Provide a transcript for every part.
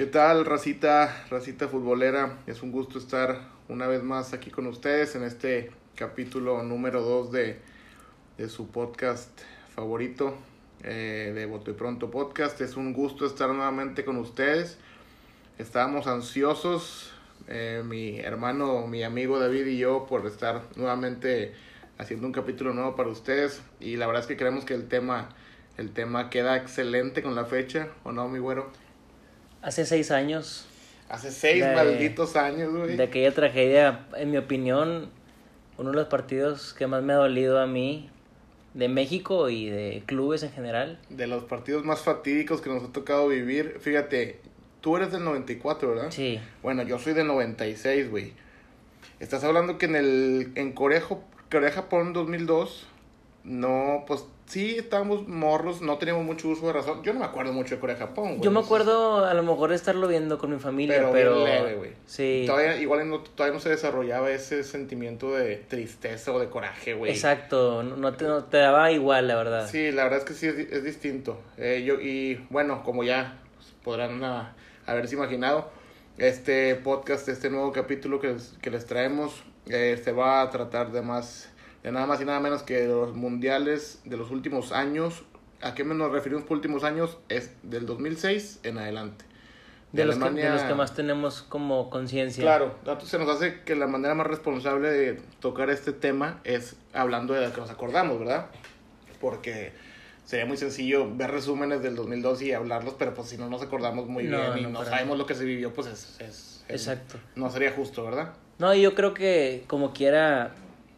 ¿Qué tal, racita, racita futbolera? Es un gusto estar una vez más aquí con ustedes en este capítulo número 2 de, de su podcast favorito, eh, de Voto y Pronto Podcast. Es un gusto estar nuevamente con ustedes. Estábamos ansiosos, eh, mi hermano, mi amigo David y yo, por estar nuevamente haciendo un capítulo nuevo para ustedes. Y la verdad es que creemos que el tema, el tema queda excelente con la fecha, ¿o no, mi güero? Hace seis años. Hace seis De- malditos años, güey. De aquella tragedia, en mi opinión, uno de los partidos que más me ha dolido a mí, de México y de clubes en general. De los partidos más fatídicos que nos ha tocado vivir. Fíjate, tú eres del 94, ¿verdad? Sí, Bueno, yo soy del 96, güey. Estás hablando que en el en Corea, Jo- Corea Japón 2002 no, pues sí estábamos morros, no teníamos mucho uso de razón. Yo no me acuerdo mucho de Corea Japón, güey. yo me acuerdo a lo mejor de estarlo viendo con mi familia, Pero pero... bien leve, güey. Sí, Todavía, igual no, todavía no se desarrollaba ese sentimiento de tristeza o de coraje, güey. exacto, no te, no te daba igual, la verdad. Sí, la verdad es que sí es, es distinto. Eh, yo, y bueno, como ya podrán ah, haberse imaginado, este podcast, este nuevo capítulo que les, que les traemos, eh, se va a tratar de más, de nada más y nada menos que de los mundiales de los últimos años. ¿A qué nos referimos por últimos años? Es del 2006 en adelante. de, los que, de Alemania- los que más tenemos como conciencia. Claro, se nos hace que la manera más responsable de tocar este tema es hablando de lo que nos acordamos, ¿verdad? Porque sería muy sencillo ver resúmenes del 2002 y hablarlos, pero pues si no nos acordamos muy No, bien y no, sabemos lo que se vivió, pues es, es- es- Exacto. no sería justo, ¿verdad? No, yo creo que como quiera,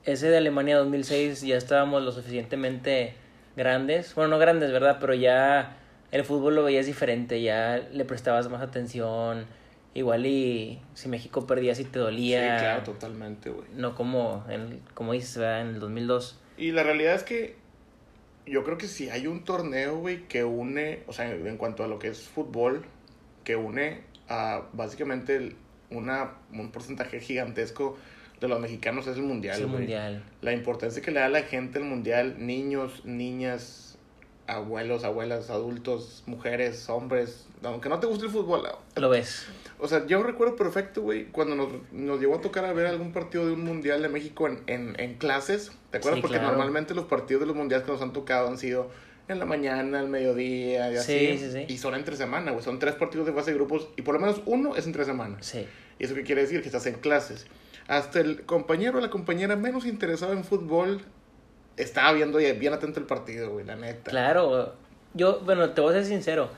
ese de Alemania 2006 ya estábamos lo suficientemente grandes. Bueno, no grandes, ¿verdad? Pero ya el fútbol lo veías diferente, ya le prestabas más atención. Igual y si México perdía, si te dolía. Sí, claro, totalmente, güey. No como, en, como dices, ¿verdad? En el 2002. Y la realidad es que yo creo que si hay un torneo, güey, que une, o sea, en cuanto a lo que es fútbol, que une a básicamente una, un porcentaje gigantesco de los mexicanos es el mundial. Es el mundial. La importancia que le da a la gente el mundial, niños, niñas, abuelos, abuelas, adultos, mujeres, hombres, aunque no te guste el fútbol. Lo ves. O sea, yo recuerdo perfecto, güey, cuando nos, nos llegó a tocar a ver algún partido de un mundial de México en, en, en clases. ¿Te acuerdas? Sí, Porque claro. normalmente los partidos de los mundiales que nos han tocado han sido en la mañana, al mediodía y así. Sí, sí, sí. Y son entre semana, güey. Son tres partidos de fase de grupos y por lo menos uno es entre semanas. Sí. ¿Y eso qué quiere decir? Que estás en clases. Hasta el compañero o la compañera menos interesado en fútbol estaba viendo y bien atento el partido, güey, la neta. Claro. Yo, bueno, te voy a ser sincero.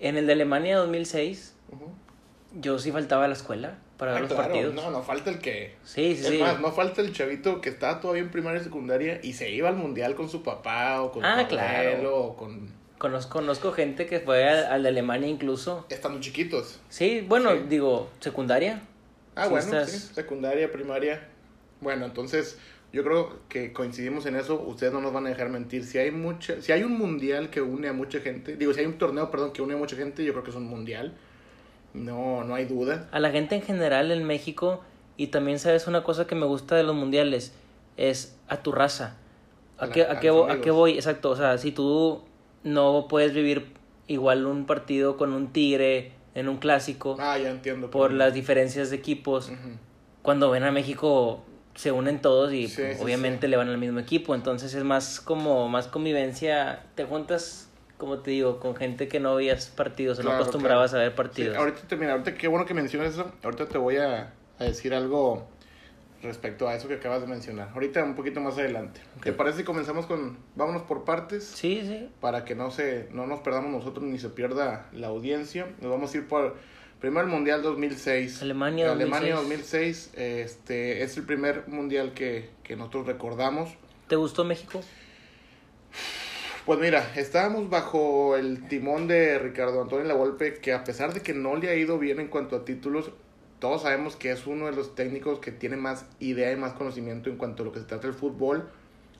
En el de Alemania 2006, Ujú. yo sí faltaba a la escuela para ver Ah, los claro. partidos. No, no falta el que. Sí, sí, es sí. más, no falta el chavito que estaba todavía en primaria y secundaria y se iba al mundial con su papá o con Ah, su claro. abuelo o con. Conozco, conozco gente que fue al, al de Alemania incluso. Estando chiquitos. Sí, bueno, Sí. digo, secundaria. Ah, bueno, estás- sí, secundaria, primaria. Bueno, entonces yo creo que coincidimos en eso. Ustedes no nos van a dejar mentir. Si hay mucha, si hay un mundial que une a mucha gente, digo, si hay un torneo, perdón, que une a mucha gente, yo creo que es un mundial. No, no hay duda. A la gente en general en México, y también sabes una cosa que me gusta de los mundiales, es a tu raza. ¿A, A qué, a qué, a qué voy? Exacto, o sea, si tú no puedes vivir igual un partido con un tigre en un clásico Ah, ya entiendo. por las diferencias de equipos, cuando ven a México se unen todos y Sí, sí, obviamente sí. le van al mismo equipo, entonces es más como más convivencia, te juntas como te digo, con gente que no veías partidos o no acostumbrabas claro. a ver partidos. ahorita te, mira, ahorita qué bueno que mencionas eso. Ahorita te voy a, a decir algo respecto a eso que acabas de mencionar. Ahorita un poquito más adelante. ¿Te parece si comenzamos con vámonos por partes? Sí, sí. Para que no se no nos perdamos nosotros ni se pierda la audiencia. Nos vamos a ir por primero el Mundial 2006. Alemania 2006. Alemania 2006 este es el primer mundial que, que nosotros recordamos. ¿Te gustó México? Pues mira, estábamos bajo el timón de Ricardo Antonio Lavolpe, que a pesar de que no le ha ido bien en cuanto a títulos, todos sabemos que es uno de los técnicos que tiene más idea y más conocimiento en cuanto a lo que se trata del fútbol,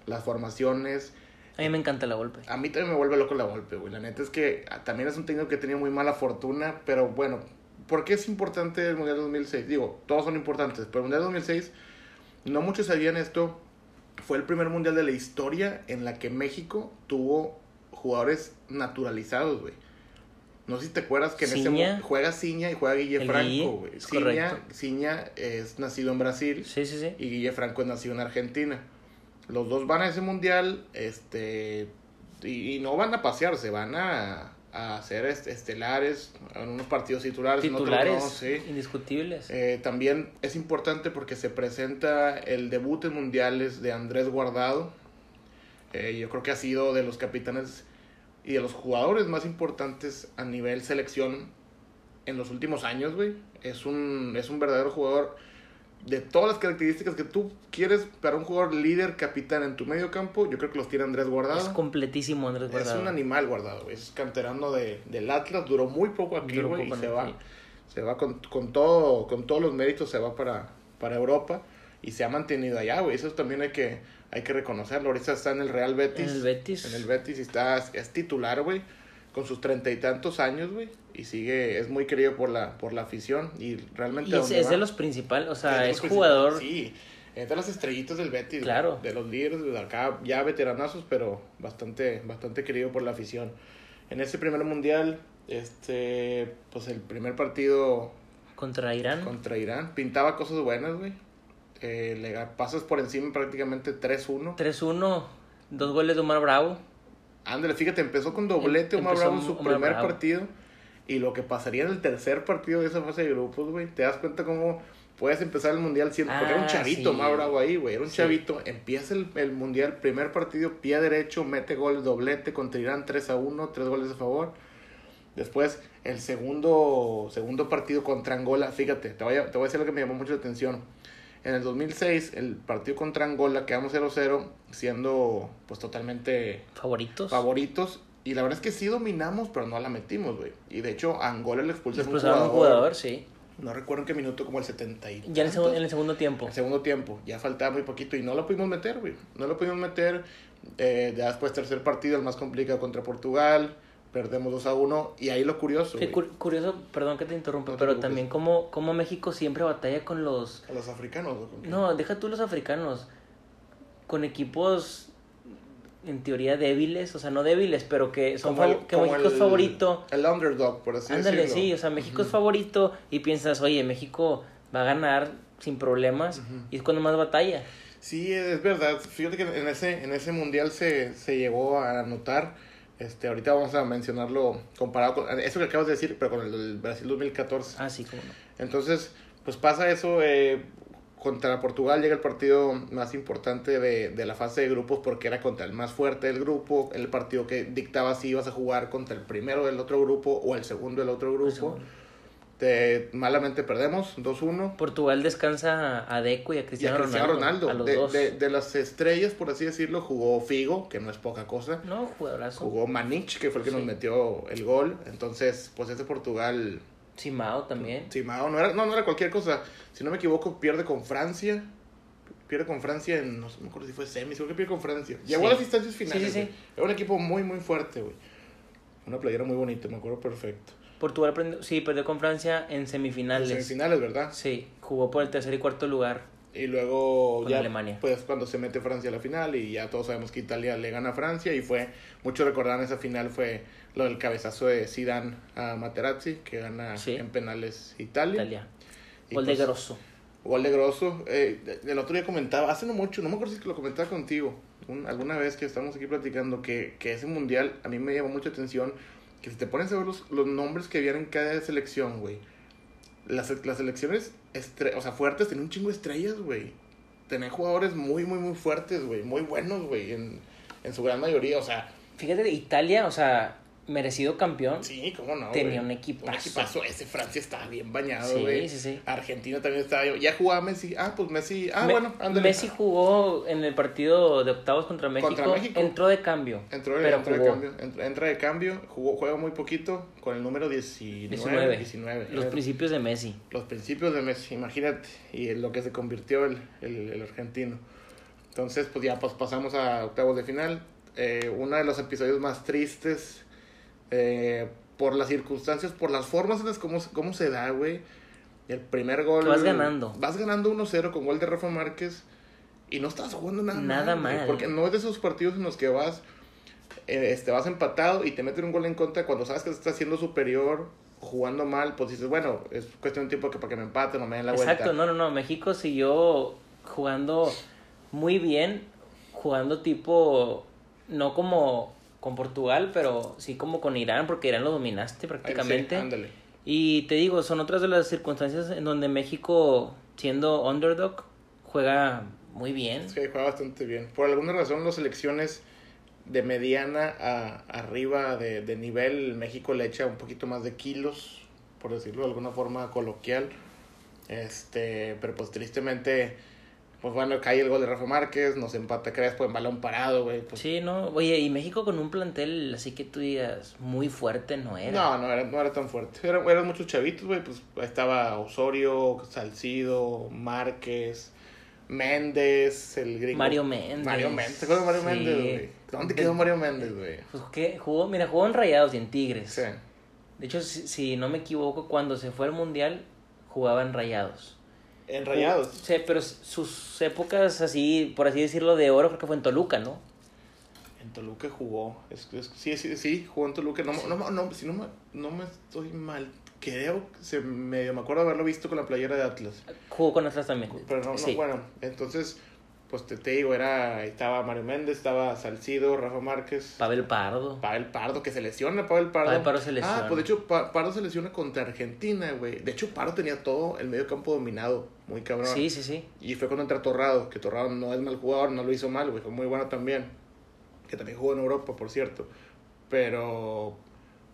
las formaciones. A mí me encanta la golpe. A mí también me vuelve loco Lavolpe, güey. La neta es que también es un técnico que tenía muy mala fortuna, pero bueno, ¿por qué es importante el Mundial 2006? Digo, todos son importantes, pero el Mundial 2006, no muchos sabían esto, fue el primer mundial de la historia en la que México tuvo jugadores naturalizados, güey. No sé si te acuerdas que en ese Ciña. mo- juega Ciña y juega Guille Franco, güey. Ciña, es nacido en Brasil Sí, sí, sí. y Guille Franco es nacido en Argentina. Los dos van a ese mundial, este, y, y no van a pasearse, van a, a hacer est- estelares en unos partidos titulares, Titulares no, sí. indiscutibles. Eh, también es importante porque se presenta el debut en mundiales de Andrés Guardado. Eh, yo creo que ha sido de los capitanes y de los jugadores más importantes a nivel selección en los últimos años, güey. Es un, es un verdadero jugador de todas las características que tú quieres para un jugador líder, capitán en tu medio campo. Yo creo que los tiene Andrés Guardado. es completísimo Andrés Es Guardado. un animal guardado, güey. Es canterano de, del Atlas, duró muy poco aquí, Duró y se va, se va con, con todo, con todos los méritos, se va para, para Europa y se ha mantenido allá, güey. Eso también hay que, hay que reconocerlo. Ahorita está en el Real Betis. En el Betis. En el Betis y está, es titular, güey, con sus treinta y tantos años, güey. Y sigue, es muy querido por la, por la afición y realmente... Y es, es de los principales, o sea, de es jugador. Sí, entre las estrellitas del Betis. Claro. De los líderes de acá, ya veteranazos, pero bastante, bastante querido por la afición. En ese primer mundial, este, pues el primer partido Contra Irán. contra Irán pintaba cosas buenas, güey. Eh, le pasas por encima prácticamente 3-1. 3-1, dos goles de Omar Bravo. Ándale, fíjate, empezó con doblete Omar Empezó Bravo en su Omar primer Bravo. partido. Y lo que pasaría en el tercer partido de esa fase de grupos, güey, te das cuenta cómo puedes empezar el mundial siendo. porque era un Ah, chavito sí. Omar Bravo ahí, güey. Era un Sí. chavito. Empieza el, el mundial, primer partido, pie derecho, mete gol, doblete contra Irán 3 a 1, tres goles a favor. Después, el segundo, segundo partido contra Angola, fíjate, te voy, a, te voy a decir lo que me llamó mucho la atención. En el 2006, el partido contra Angola quedamos 0-0, siendo pues totalmente Favoritos. favoritos. Y la verdad es que sí dominamos, pero no la metimos, güey. Y de hecho, a Angola le expulsaron un jugador. un jugador, sí. No recuerdo en qué minuto, como el 70 y Ya en el, tantos. en el segundo tiempo. El segundo tiempo. Ya faltaba muy poquito y no lo pudimos meter, güey. No lo pudimos meter. Eh, ya después, tercer partido, el más complicado contra Portugal. Perdemos 2 a 1. Y ahí lo curioso, Sí, cur- curioso, perdón que te interrumpa, No te pero preocupes. también como, como México siempre batalla con los... A los africanos, ¿o con qué? No, deja tú los africanos. Con equipos en teoría débiles, o sea, no débiles, pero que son Como el- fav- que como México es el- favorito. El underdog, por así Ándale, decirlo. sí, o sea, México es favorito y piensas, oye, México va a ganar sin problemas y es cuando más batalla. Sí, es verdad. Fíjate que en ese, en ese mundial se, se llegó a anotar. Este, ahorita vamos a mencionarlo comparado con eso que acabas de decir, pero con el Brasil 2014. Ah, sí, como no. Entonces, pues pasa eso. eh, contra Portugal llega el partido más importante de, de la fase de grupos porque era contra el más fuerte del grupo. El partido que dictaba si ibas a jugar contra el primero del otro grupo o el segundo del otro grupo. Te- malamente perdemos 2-1. Portugal descansa a Deco y a Y a Cristiano, Ronaldo. A los de, dos. de- de las estrellas, por así decirlo, jugó Figo, que no es poca cosa. No, jugadorazo. Jugó Manich, que fue el que nos metió el gol. Entonces, pues ese Portugal, Simao también. Simao, no era, no, no era cualquier cosa. Si no me equivoco, pierde con Francia. Pierde con Francia en, no sé, no me acuerdo si fue semis, creo que pierde con Francia. Llegó Sí. a las instancias finales. Sí, sí. Era un equipo muy, muy fuerte, güey. Una playera muy bonita, me acuerdo perfecto. Portugal aprendió- sí, perdió con Francia en semifinales. Semifinales, ¿verdad? Sí, jugó por el tercer y cuarto lugar. Y luego Con ya, Alemania. pues cuando se mete Francia a la final y ya todos sabemos que Italia le gana a Francia y fue, mucho recordarán esa final fue lo del cabezazo de Zidane a Materazzi que gana Sí. en penales Italia. Gol de pues, Grosso. Gol de Grosso. Eh, el otro día comentaba, hace no mucho, no me acuerdo si lo comentaba contigo, un- alguna vez que estamos aquí platicando, que, que ese mundial a mí me llamó mucha atención, que si te pones a ver los, los nombres que habían en cada selección, güey. Las, las selecciones, o sea, fuertes, tenían un chingo de estrellas, güey. Tenían jugadores muy, muy, muy fuertes, güey. Muy buenos, güey, en, en su gran mayoría, o sea, Fíjate, Italia, o sea, merecido campeón. sí, cómo no, Tenía güey. un equipazo. Un equipazo, ese Francia estaba bien bañado, Sí, güey. sí, sí. Argentina también estaba, ya jugaba Messi, ah, pues Messi, ah, Me- bueno, ándale. Messi jugó en el partido de octavos contra México. Contra México. Entró de cambio. Entró, pero entra de jugó. cambio, entra, entra de cambio, jugó, juega muy poquito con el número 19. 19. 19. Los principios de Messi. los principios de Messi, imagínate, y en lo que se convirtió el, el, el argentino. Entonces, pues ya pues, pasamos a octavos de final. Eh, uno de los episodios más tristes eh, por las circunstancias, por las formas en las cómo, cómo se da, güey. El primer gol. Vas ganando. Vas ganando 1-0 con gol de Rafa Márquez y no estás jugando nada, Nada mal. Porque no es de esos partidos en los que vas eh, este, vas empatado y te meten un gol en contra cuando sabes que te estás haciendo superior, jugando mal, pues dices, bueno, es cuestión de tiempo que para que me empaten o me den la vuelta. Exacto, no, no, no. México siguió jugando muy bien, jugando tipo, no como con Portugal, pero sí como con Irán, porque Irán lo dominaste prácticamente. Sí, ándale. Y te digo, son otras de las circunstancias en donde México, siendo underdog, juega muy bien. Sí, juega bastante bien. Por alguna razón, las selecciones de mediana a arriba de, de nivel, México le echa un poquito más de kilos, por decirlo de alguna forma coloquial. Este, pero pues tristemente, pues bueno, cae el gol de Rafa Márquez, nos empata Crespo en balón parado, güey. Pues, Sí, no, oye, y México con un plantel así que tú digas muy fuerte no era. No, no era, no era tan fuerte. Eran, eran muchos chavitos, güey. Pues estaba Osorio, Salcido, Márquez, Méndez, el gringo. Mario Méndez. Mario Méndez. ¿Te acuerdas de Mario Sí. Méndez, güey? ¿Dónde quedó Mario Méndez, güey? Pues que jugó, mira, jugó en Rayados y en Tigres. Sí. De hecho, si, si no me equivoco, cuando se fue al Mundial, jugaba en Rayados. En Rayados. Sí, pero sus épocas así, por así decirlo, de oro, creo que fue en Toluca, ¿no? En Toluca jugó. Es, es- sí, sí, sí, jugó en Toluca. No, no, no, si no, me- no me estoy mal. Creo que se medio me acuerdo haberlo visto con la playera de Atlas. Jugó con Atlas también. Pero no, no, Sí. bueno, entonces, pues te, te digo, era, estaba Mario Méndez, estaba Salcido, Rafa Márquez. Pavel Pardo. Pavel Pardo, que se lesiona, Pavel Pardo. Pavel Pardo se lesiona. Ah, pues de hecho, Pa- Pardo se lesiona contra Argentina, güey. De hecho, Pardo tenía todo el medio campo dominado, muy cabrón. Sí, sí, sí. Y fue cuando entra Torrado, que Torrado no es mal jugador, no lo hizo mal, güey, fue muy bueno también. Que también jugó en Europa, por cierto. Pero,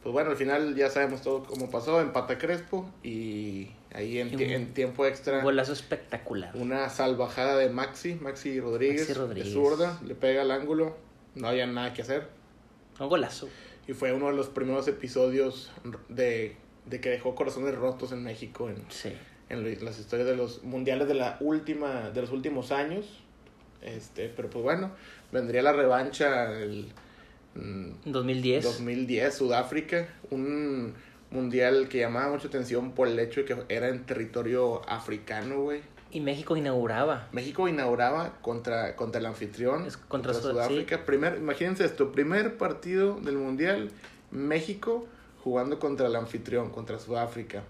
pues bueno, al final ya sabemos todo cómo pasó, empata Crespo y ahí en, un en tiempo extra Un golazo espectacular. una salvajada de Maxi, Maxi Rodríguez, Maxi Rodríguez. de zurda, le pega al ángulo, no había nada que hacer. Un golazo. Y fue uno de los primeros episodios de, de que dejó corazones rotos en México en, Sí. en las historias de los mundiales de la última de los últimos años. Este, pero pues bueno, vendría la revancha el mm, 2010. 2010 Sudáfrica, un mundial que llamaba mucha atención por el hecho de que era en territorio africano, güey. Y México inauguraba. México inauguraba contra, contra el anfitrión, Es contra contra, Sud- Sudáfrica. Primer, imagínense esto, primer partido del Mundial, México jugando contra el anfitrión, contra Sudáfrica.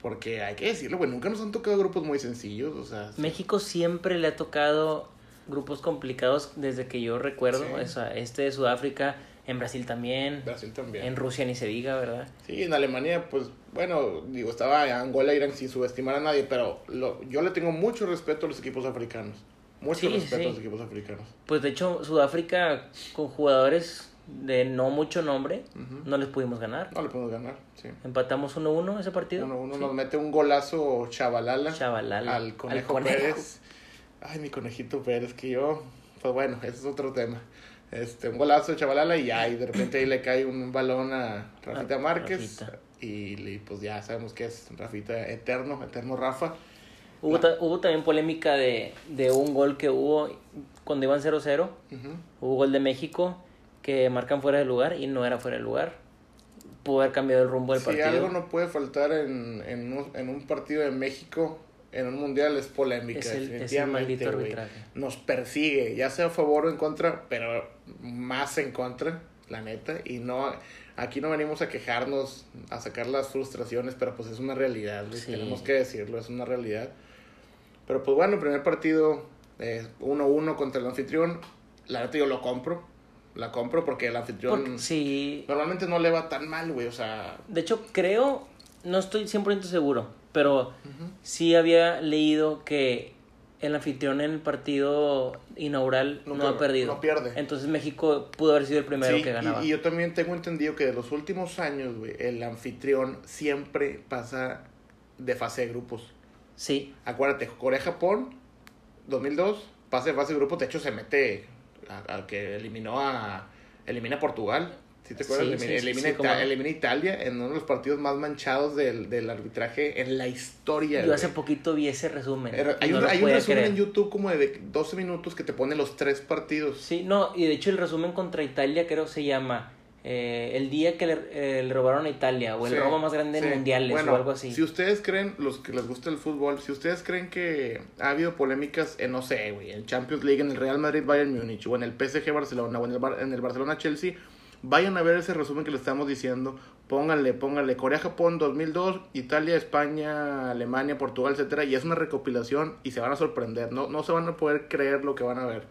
Porque hay que decirlo, güey, nunca nos han tocado grupos muy sencillos, o sea... México siempre le ha tocado grupos complicados desde que yo recuerdo. Sí. O sea, este de Sudáfrica, en Brasil también, Brasil también. en Rusia ni se diga, ¿verdad? Sí, en Alemania, pues, bueno, digo, estaba Angola, Irán sin subestimar a nadie, pero lo, yo le tengo mucho respeto a los equipos africanos. Mucho Sí, respeto sí. a los equipos africanos. Pues de hecho, Sudáfrica con jugadores de no mucho nombre, no les pudimos ganar. No le podemos ganar, sí. Empatamos 1-1 ese partido. Uno, uno Sí. nos mete un golazo chavalala. Chavalala. al conejo, Al conejo. Pérez. Ay, mi conejito Pérez, que yo, pues bueno, ese es otro tema. Este, un golazo de chavalala y ya, y de repente ahí le cae un balón a Rafita Márquez. Rafita. Y, le- pues ya sabemos que es Rafita eterno, eterno Rafa. Hubo, ta- hubo también polémica de, de un gol que hubo cuando iban 0-0. Ujú. Hubo gol de México que marcan fuera de lugar y no era fuera de lugar. Pudo haber cambiado el rumbo del Si partido. algo no puede faltar en, en, un, en un partido de México, en un mundial, es polémica. Es el- es el definitivamente, arbitraje. Nos persigue, ya sea a favor o en contra, pero más en contra, la neta. Y no, aquí no venimos a quejarnos, a sacar las frustraciones, pero pues es una realidad. Sí. tenemos que decirlo, es una realidad. Pero pues bueno, primer partido, eh, 1-1 contra el anfitrión. La neta yo lo compro, la compro porque el anfitrión Porque, sí, normalmente no le va tan mal, güey, o sea... de hecho creo, no estoy 100% seguro, pero sí había leído que el anfitrión en el partido inaugural no, ha perdido. no pierde. Entonces México pudo haber sido el primero Sí, que ganaba. Y, y yo también tengo entendido que de los últimos años, güey, el anfitrión siempre pasa de fase de grupos. Sí, Acuérdate, Corea-Japón, 2002, pase de fase de grupos, de hecho se mete al que eliminó a... Elimina a Portugal. ¿Sí te acuerdas? Sí, elimina, sí, elimina Ita- Italia en uno de los partidos más manchados del, del arbitraje en la historia. yo güey. hace poquito vi ese resumen. Era- Hay, no un, hay un resumen creer. en YouTube como de 12 minutos que te pone los tres partidos. Sí, no, y de hecho el resumen contra Italia creo se llama eh, el día que le, eh, le robaron a Italia o el robo más grande en mundiales Bueno, o algo así. Si ustedes creen, los que les gusta el fútbol, si ustedes creen que ha habido polémicas en, no sé, güey, en Champions League, en el Real Madrid Bayern Múnich, o en el PSG Barcelona, o en el, Bar- en el Barcelona Chelsea, vayan a ver ese resumen que le estamos diciendo. Pónganle, pónganle Corea-Japón 2002, Italia, España, Alemania, Portugal, etcétera, y es una recopilación y se van a sorprender. No, no se van a poder creer lo que van a ver.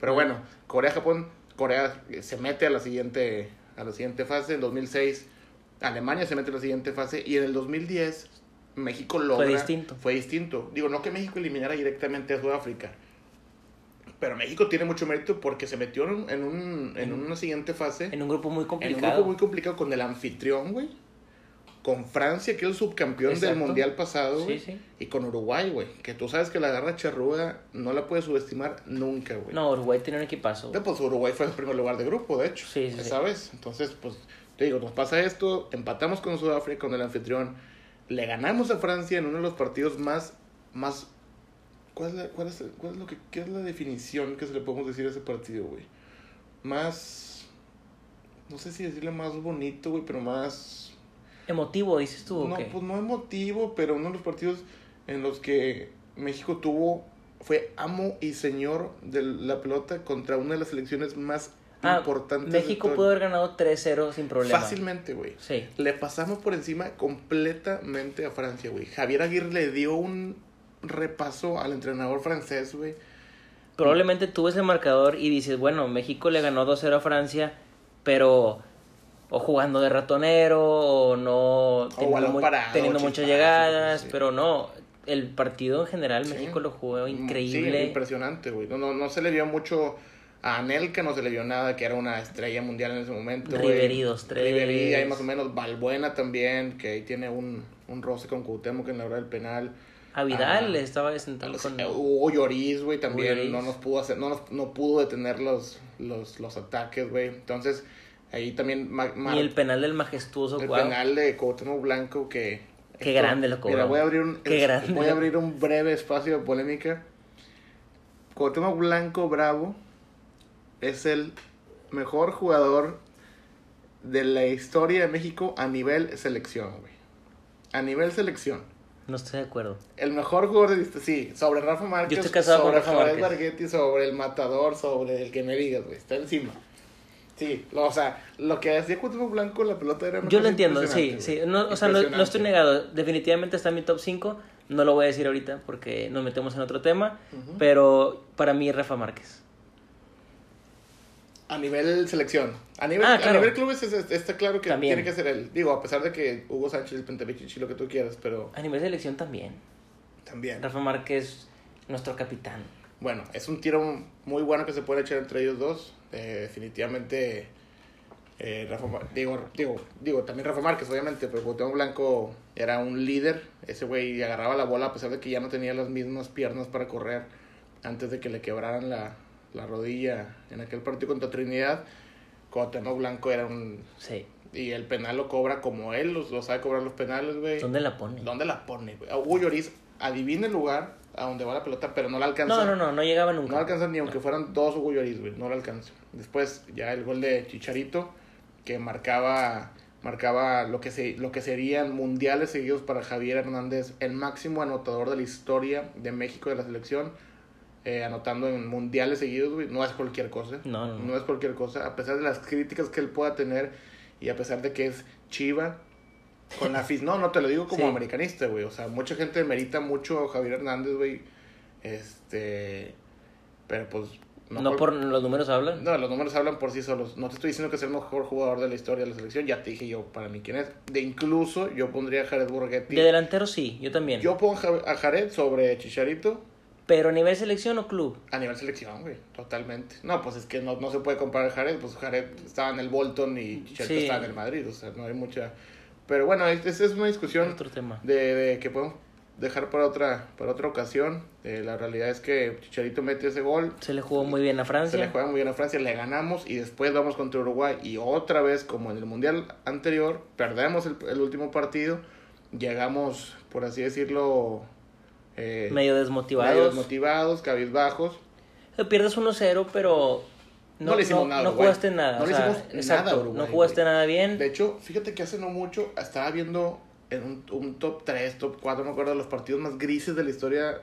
Pero bueno, Corea-Japón, Corea se mete a la siguiente a la siguiente fase, en 2006 Alemania se mete a la siguiente fase y en el 2010 México logra distinto. Fue distinto. Digo, no que México eliminara directamente a Sudáfrica. Pero México tiene mucho mérito porque se metió en, un- en, un, en una siguiente fase En un grupo muy en un complicado. grupo muy complicado con el anfitrión, güey. Con Francia, que es el subcampeón del mundial pasado, Sí, güey. sí. Y con Uruguay, güey. Que tú sabes que la garra charruga no la puedes subestimar nunca, güey. No, Uruguay tiene un equipazo. Pues Uruguay fue el primer lugar de grupo, de hecho. Sí, sí, sí. ¿Sabes? Entonces, pues, te digo, nos pasa esto, empatamos con Sudáfrica, con el anfitrión, le ganamos a Francia en uno de los partidos más, más, ¿cuál es, la- cuál es, cuál es lo que, qué es la definición que se le podemos decir a ese partido, güey? Más, no sé si decirle más bonito, güey, pero más, Emotivo, dices tú, ¿o no, qué? pues no emotivo, pero uno de los partidos en los que México tuvo, fue amo y señor de la pelota contra una de las selecciones más Ah, importantes. México pudo haber ganado 3-0 sin problema. Fácilmente, güey. Sí. Le pasamos por encima completamente a Francia, güey. Javier Aguirre le dio un repaso al entrenador francés, güey. Probablemente tú ves el marcador y dices, bueno, México le ganó 2-0 a Francia, pero o jugando de ratonero o no teniendo, balón mu- parado, teniendo muchas llegadas, sí. pero no, el partido en general Sí. México lo jugó Sí, increíble. impresionante, güey. No, no, no se le vio mucho a Anelka, no se le vio nada, que era una estrella mundial en ese momento. Ribery, dos, tres. Ribery, ahí más o menos. Balbuena también, que ahí tiene un, un roce con Cuauhtémoc en la hora del penal. A Vidal Ah, le estaba sentado O sea, con Hugo Lloris, güey, también Lloris. no nos pudo hacer, no, nos, no pudo detener los, los, los ataques, güey. Entonces, ahí también ma- ma- y el penal del majestuoso el guau. penal de Cuauhtémoc Blanco que Qué grande lo cobró. Mira, voy a abrir un Qué es- grande. voy a abrir un breve espacio de polémica. Cuauhtémoc Blanco Bravo es el mejor jugador de la historia de México a nivel selección, güey. A nivel selección. No estoy de acuerdo. El mejor jugador de sí, sobre Rafa Márquez, Yo estoy casado con sobre Rafa Javier Márquez. Barghetti, sobre el matador, sobre el que me digas, güey, está encima. Sí, lo- o sea, lo que hacía Cuauhtémoc Blanco la pelota era Yo lo entiendo, sí, sí. No, o sea, no, no estoy negado. Definitivamente está en mi top 5. No lo voy a decir ahorita porque nos metemos en otro tema. Pero para mí, Rafa Márquez. A nivel selección. A nivel, Ah, a nivel clubes es- es- está claro que También. tiene que ser él. Digo, a pesar de que Hugo Sánchez, Pentevichich y lo que tú quieras, pero A nivel selección también. también. Rafa Márquez, nuestro capitán. Bueno, es un tiro muy bueno que se puede echar entre ellos dos. Eh, definitivamente, eh, Rafa, digo, digo, digo, también Rafa Márquez, obviamente, pero Cuauhtémoc Blanco era un líder. Ese güey agarraba la bola a pesar de que ya no tenía las mismas piernas para correr antes de que le quebraran la, la rodilla en aquel partido contra Trinidad. Cuauhtémoc Blanco era un... Sí. Y el penal lo cobra como él, los, lo sabe cobrar los penales, güey. ¿Dónde la pone? ¿Dónde la pone, güey? A Hugo Lloris adivina el lugar a donde va la pelota, pero no la alcanza. No, no, no, no llegaba No nunca. alcanza ni aunque fueran dos Hugo Lloris, güey. No lo alcanza. Después ya el gol de Chicharito, que marcaba marcaba lo que se lo que serían mundiales seguidos para Javier Hernández, el máximo anotador de la historia de México de la selección, eh, anotando en mundiales seguidos, güey. No es cualquier cosa. No, no, no. No es cualquier cosa. A pesar de las críticas que él pueda tener y a pesar de que es chiva, con la. No, no te lo digo como Sí. americanista, güey. O sea, mucha gente merita mucho a Javier Hernández, güey. Este. Pero pues. No, por los números hablan. No, los números hablan por sí solos. No te estoy diciendo que es el mejor jugador de la historia de la selección. Ya te dije yo para mí quién es. De incluso yo pondría a Jared Borghetti. De delantero sí, yo también. Yo pongo a Jared sobre Chicharito. Pero a nivel selección o club. A nivel selección, güey, totalmente. No, pues es que no, no se puede comparar Jared, pues Jared estaba en el Bolton y Chicharito Sí. estaba en el Madrid, o sea, no hay mucha... Pero bueno, es- esa es una discusión Otro tema. de, de que podemos dejar para otra para otra ocasión. Eh, la realidad es que Chicharito mete ese gol, Se le jugó muy bien a se Francia. le juega muy bien a Francia, le ganamos y después vamos contra Uruguay y otra vez, como en el Mundial anterior, perdemos el, el último partido, llegamos, por así decirlo... eh, medio medio desmotivados. desmotivados, cabizbajos. Pierdes 1-0, pero No, le hicimos nada. a No jugaste nada. No o le hicimos exacto, nada Uruguay. No jugaste güey. nada bien. De hecho, fíjate que hace no mucho estaba viendo en un, un top 3, top 4, no me acuerdo, de los partidos más grises de la historia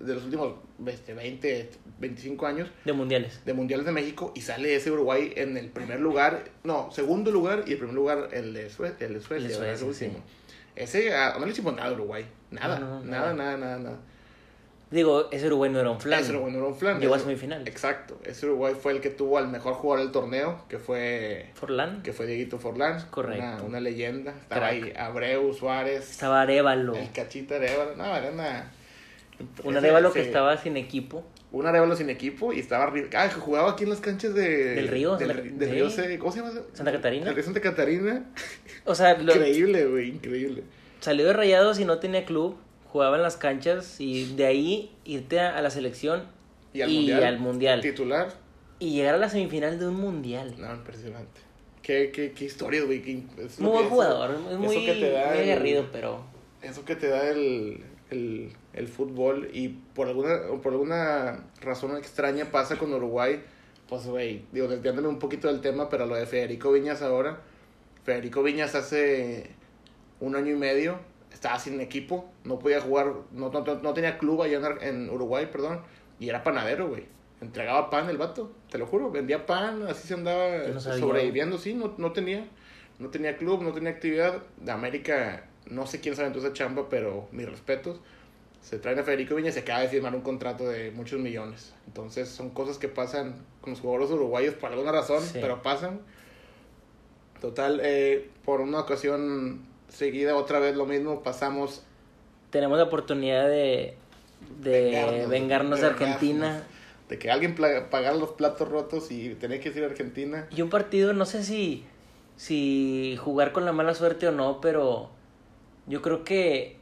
de los últimos este, 20, 25 años De mundiales. de Mundiales de México y sale ese Uruguay en el primer lugar, no, segundo lugar y el primer lugar el de, Sue- el de Suecia, El de. Suecia, último. Ese, ah, no le hicimos nada a Uruguay, nada, No, no, nada, nada. nada, nada. Digo, ese Uruguay no era un flan. Ese Uruguay no era un flan. Llegó a semifinales. Exacto, ese Uruguay fue el que tuvo al mejor jugador del torneo, que fue Forlán. que fue Dieguito Forlán, Correcto. Una, una leyenda. Estaba Crack. ahí Abreu, Suárez, Estaba Arevalo. el Cachita Arevalo. No, era una. Un Arevalo que estaba sin equipo. Un Arevalo sin equipo y estaba arriba. Ah, jugaba aquí en las canchas de. Del Río, Del, Santa- del sí. Río C- ¿Cómo se llama? Santa Catarina. El Río Santa Catarina. O sea, lo- Increíble, güey, increíble. salió de Rayados y no tenía club. Jugaba en las canchas y de ahí irte a, a la selección Y al mundial. al mundial. Titular. Y llegar a la semifinal de un mundial. No, impresionante. Qué, qué, qué historia, güey. qué- Muy buen jugador, es muy, muy aguerrido, pero eso que te da el, el, el fútbol y por alguna, por alguna razón extraña pasa con Uruguay, pues güey, digo, desviándome un poquito del tema, pero lo de Federico Viñas ahora, Federico Viñas hace un año y medio estaba sin equipo, no podía jugar, no, no, no- tenía club allá en, Uruguay, perdón, y era panadero, güey. Entregaba pan el vato, te lo juro, vendía pan, así se andaba no sobreviviendo, sí, no, no tenía, no tenía club, no tenía actividad. De América, no sé quién sabe entonces chamba, pero mis respetos. Se traen a Federico Viñas y se acaba de firmar un contrato de muchos millones. Entonces son cosas que pasan con los jugadores uruguayos por alguna razón, Sí. pero pasan. Total, eh, por una ocasión seguida, otra vez lo mismo, pasamos tenemos la oportunidad de, de Vengarnos, vengarnos, de Argentina. vengarnos. de que alguien pagara los platos rotos y tenía que ir a Argentina. Y un partido, no sé si, si jugar con la mala suerte o no, pero yo creo que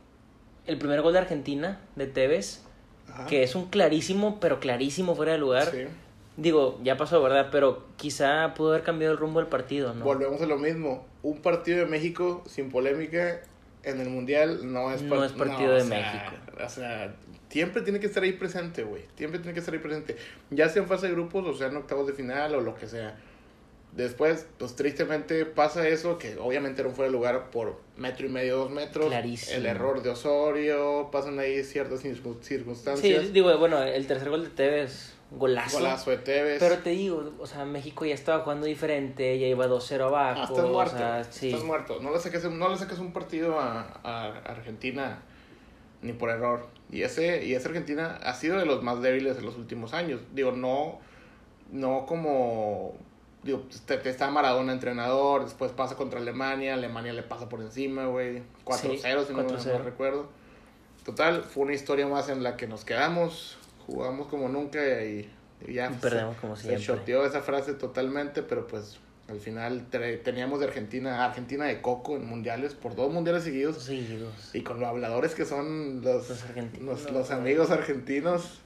el primer gol de Argentina, de Tevez, Ajá. que es un clarísimo, pero clarísimo fuera de lugar. Sí. Digo, ya pasó, ¿verdad? Pero quizá pudo haber cambiado el rumbo del partido, ¿no? Volvemos a lo mismo. Un partido de México sin polémica en el Mundial no es, No es partido o de sea, México. O sea, siempre tiene que estar ahí presente, güey. Siempre tiene que estar ahí presente. Ya sea en fase de grupos, o sea en octavos de final, o lo que sea. Después, pues tristemente pasa eso, que obviamente era un fuera de lugar por metro y medio, dos metros. Clarísimo. El error de Osorio, pasan ahí ciertas circun- Sí, circunstancias. digo, bueno, el tercer gol de Tevez, golazo. Golazo de Tevez. Pero te digo, o sea, México ya estaba jugando diferente, ya iba 2-0 abajo. Ah, estás muerto. O sea, sí. Estás muerto. No le saques, no le saques un partido a, a Argentina ni por error. Y ese, y esa Argentina ha sido de los más débiles en los últimos años. Digo, no, no como. Digo, te, te está Maradona entrenador, después pasa contra Alemania, Alemania le pasa por encima, güey. 4-0, Sí, si no, 4-0. no recuerdo. Total, fue una historia más en la que nos quedamos, jugamos como nunca y, y ya Y perdemos como se siempre. shoteó esa frase totalmente, pero pues al final teníamos de Argentina, Argentina de coco en mundiales, por dos mundiales seguidos, Seguidos. y con los habladores que son los, Los argentinos. los, los amigos argentinos,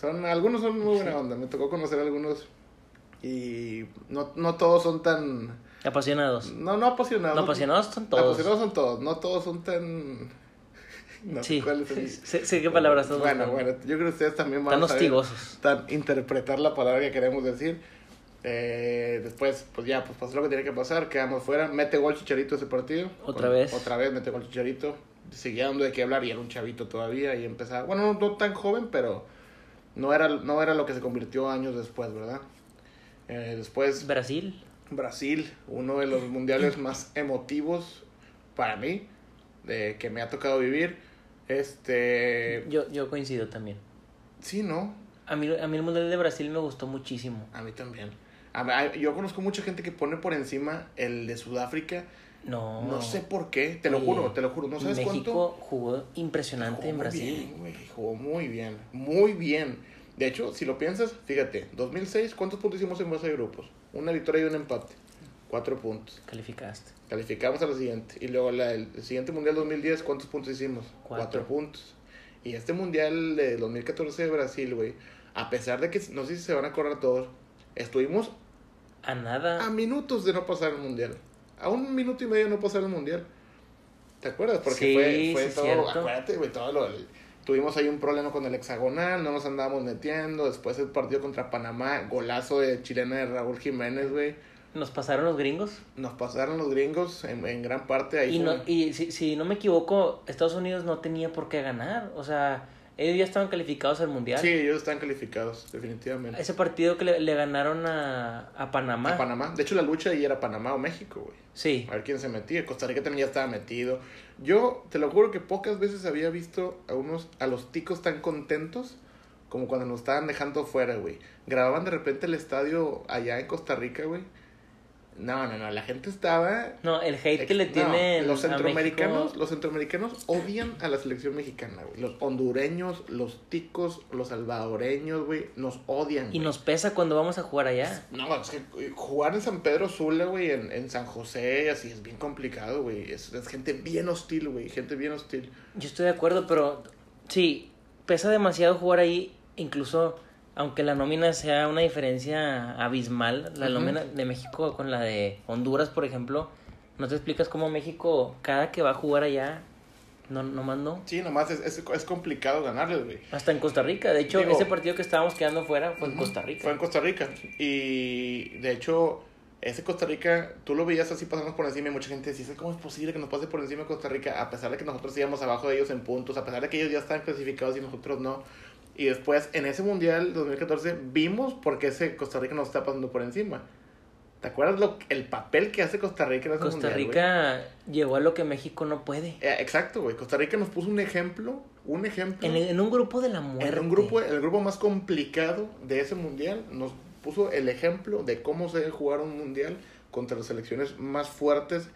son algunos son muy buena onda, me tocó conocer algunos y no, no todos son tan, Apasionados. no, no apasionados. No, apasionados son todos. Apasionados son todos, no todos son tan... No Sí. cuál es el- Sé, sé qué palabras estás Bueno, bueno, yo creo que ustedes también van Tan a saber hostigosos. tan interpretar la palabra que queremos decir. Eh, después, pues ya, pues pasó lo que tenía que pasar, quedamos fuera. Mete gol Chicharito ese partido. Otra Con- vez. Otra vez mete gol Chicharito. Seguía dando de qué hablar y era un chavito todavía y empezaba. Bueno, no, no tan joven, pero no era, no era lo que se convirtió años después, ¿verdad? Eh, después, Brasil. Brasil, uno de los mundiales más emotivos para mí, de que me ha tocado vivir. Este. Yo, yo coincido también. Sí, ¿no? A mí, a mí el Mundial de Brasil me gustó muchísimo. A mí también. A a- yo conozco mucha gente que pone por encima el de Sudáfrica. No. No sé por qué, te lo Oye, juro, te lo juro. ¿No sabes México cuánto? jugó impresionante Jugó en Brasil. bien, güey, jugó muy bien, muy bien. De hecho, si lo piensas, fíjate, 2006, ¿cuántos puntos hicimos en base de grupos? Una victoria y un empate. Cuatro puntos. Calificaste. Calificamos a la siguiente. Y luego la- el, siguiente mundial 2010, ¿cuántos puntos hicimos? Cuatro. Cuatro puntos. Y este mundial de 2014 de Brasil, güey, a pesar de que no sé si se van a acordar todos, estuvimos A nada. a minutos de no pasar el mundial. A un minuto y medio de no pasar el mundial. ¿Te acuerdas? Porque Sí, fue, fue sí, todo. cierto. Acuérdate, güey, todo lo. Tuvimos ahí un problema con el hexagonal, no nos andábamos metiendo. Después el partido contra Panamá, golazo de chilena de Raúl Jiménez, güey. ¿Nos pasaron los gringos? Nos pasaron los gringos en, en gran parte ahí. Y, fue- no, y si, si no me equivoco, Estados Unidos no tenía por qué ganar. O sea, ellos ya estaban calificados al Mundial. Sí, ellos están calificados, definitivamente. Ese partido que le, le ganaron a, a Panamá. A Panamá. De hecho, la lucha ahí era Panamá o México, güey. Sí. A ver quién se metía. Costa Rica también ya estaba metido. Yo te lo juro que pocas veces había visto a unos, a los ticos tan contentos como cuando nos estaban dejando fuera, güey. Grababan de repente el estadio allá en Costa Rica, güey. No, no, no, la gente estaba... No, el hate que le No, tienen los centroamericanos, México- los centroamericanos odian a la selección mexicana, güey. Los hondureños, los ticos, los salvadoreños, güey, nos odian. Y güey. nos pesa cuando vamos a jugar allá. No, es que eh, jugar en San Pedro Sula, güey, en, en San José, así es bien complicado, güey. Es, es gente bien hostil, güey, gente bien hostil. Yo estoy de acuerdo, pero sí, pesa demasiado jugar ahí, incluso aunque la nómina sea una diferencia abismal, la nómina de México con la de Honduras, por ejemplo, no te explicas cómo México, cada que va a jugar allá, no, no mandó. Sí, nomás es, es, es complicado ganarles, güey. Hasta en Costa Rica. De hecho, Digo- ese partido que estábamos quedando fuera fue en. Costa Rica. Fue en Costa Rica. Y de hecho, ese Costa Rica, tú lo veías así pasando por encima y mucha gente decía, ¿cómo es posible que nos pase por encima de Costa Rica? A pesar de que nosotros íbamos abajo de ellos en puntos, a pesar de que ellos ya estaban clasificados y nosotros no. Y después, en ese Mundial 2014, vimos por qué ese Costa Rica nos está pasando por encima. ¿Te acuerdas lo, el papel que hace Costa Rica en ese Costa Mundial, güey? Rica llegó a lo que México no puede. Eh, exacto, güey. Costa Rica nos puso un ejemplo, un ejemplo. En, en un grupo de la muerte. En un grupo, el grupo más complicado de ese mundial, nos puso el ejemplo de cómo se debe jugar un mundial contra las selecciones más fuertes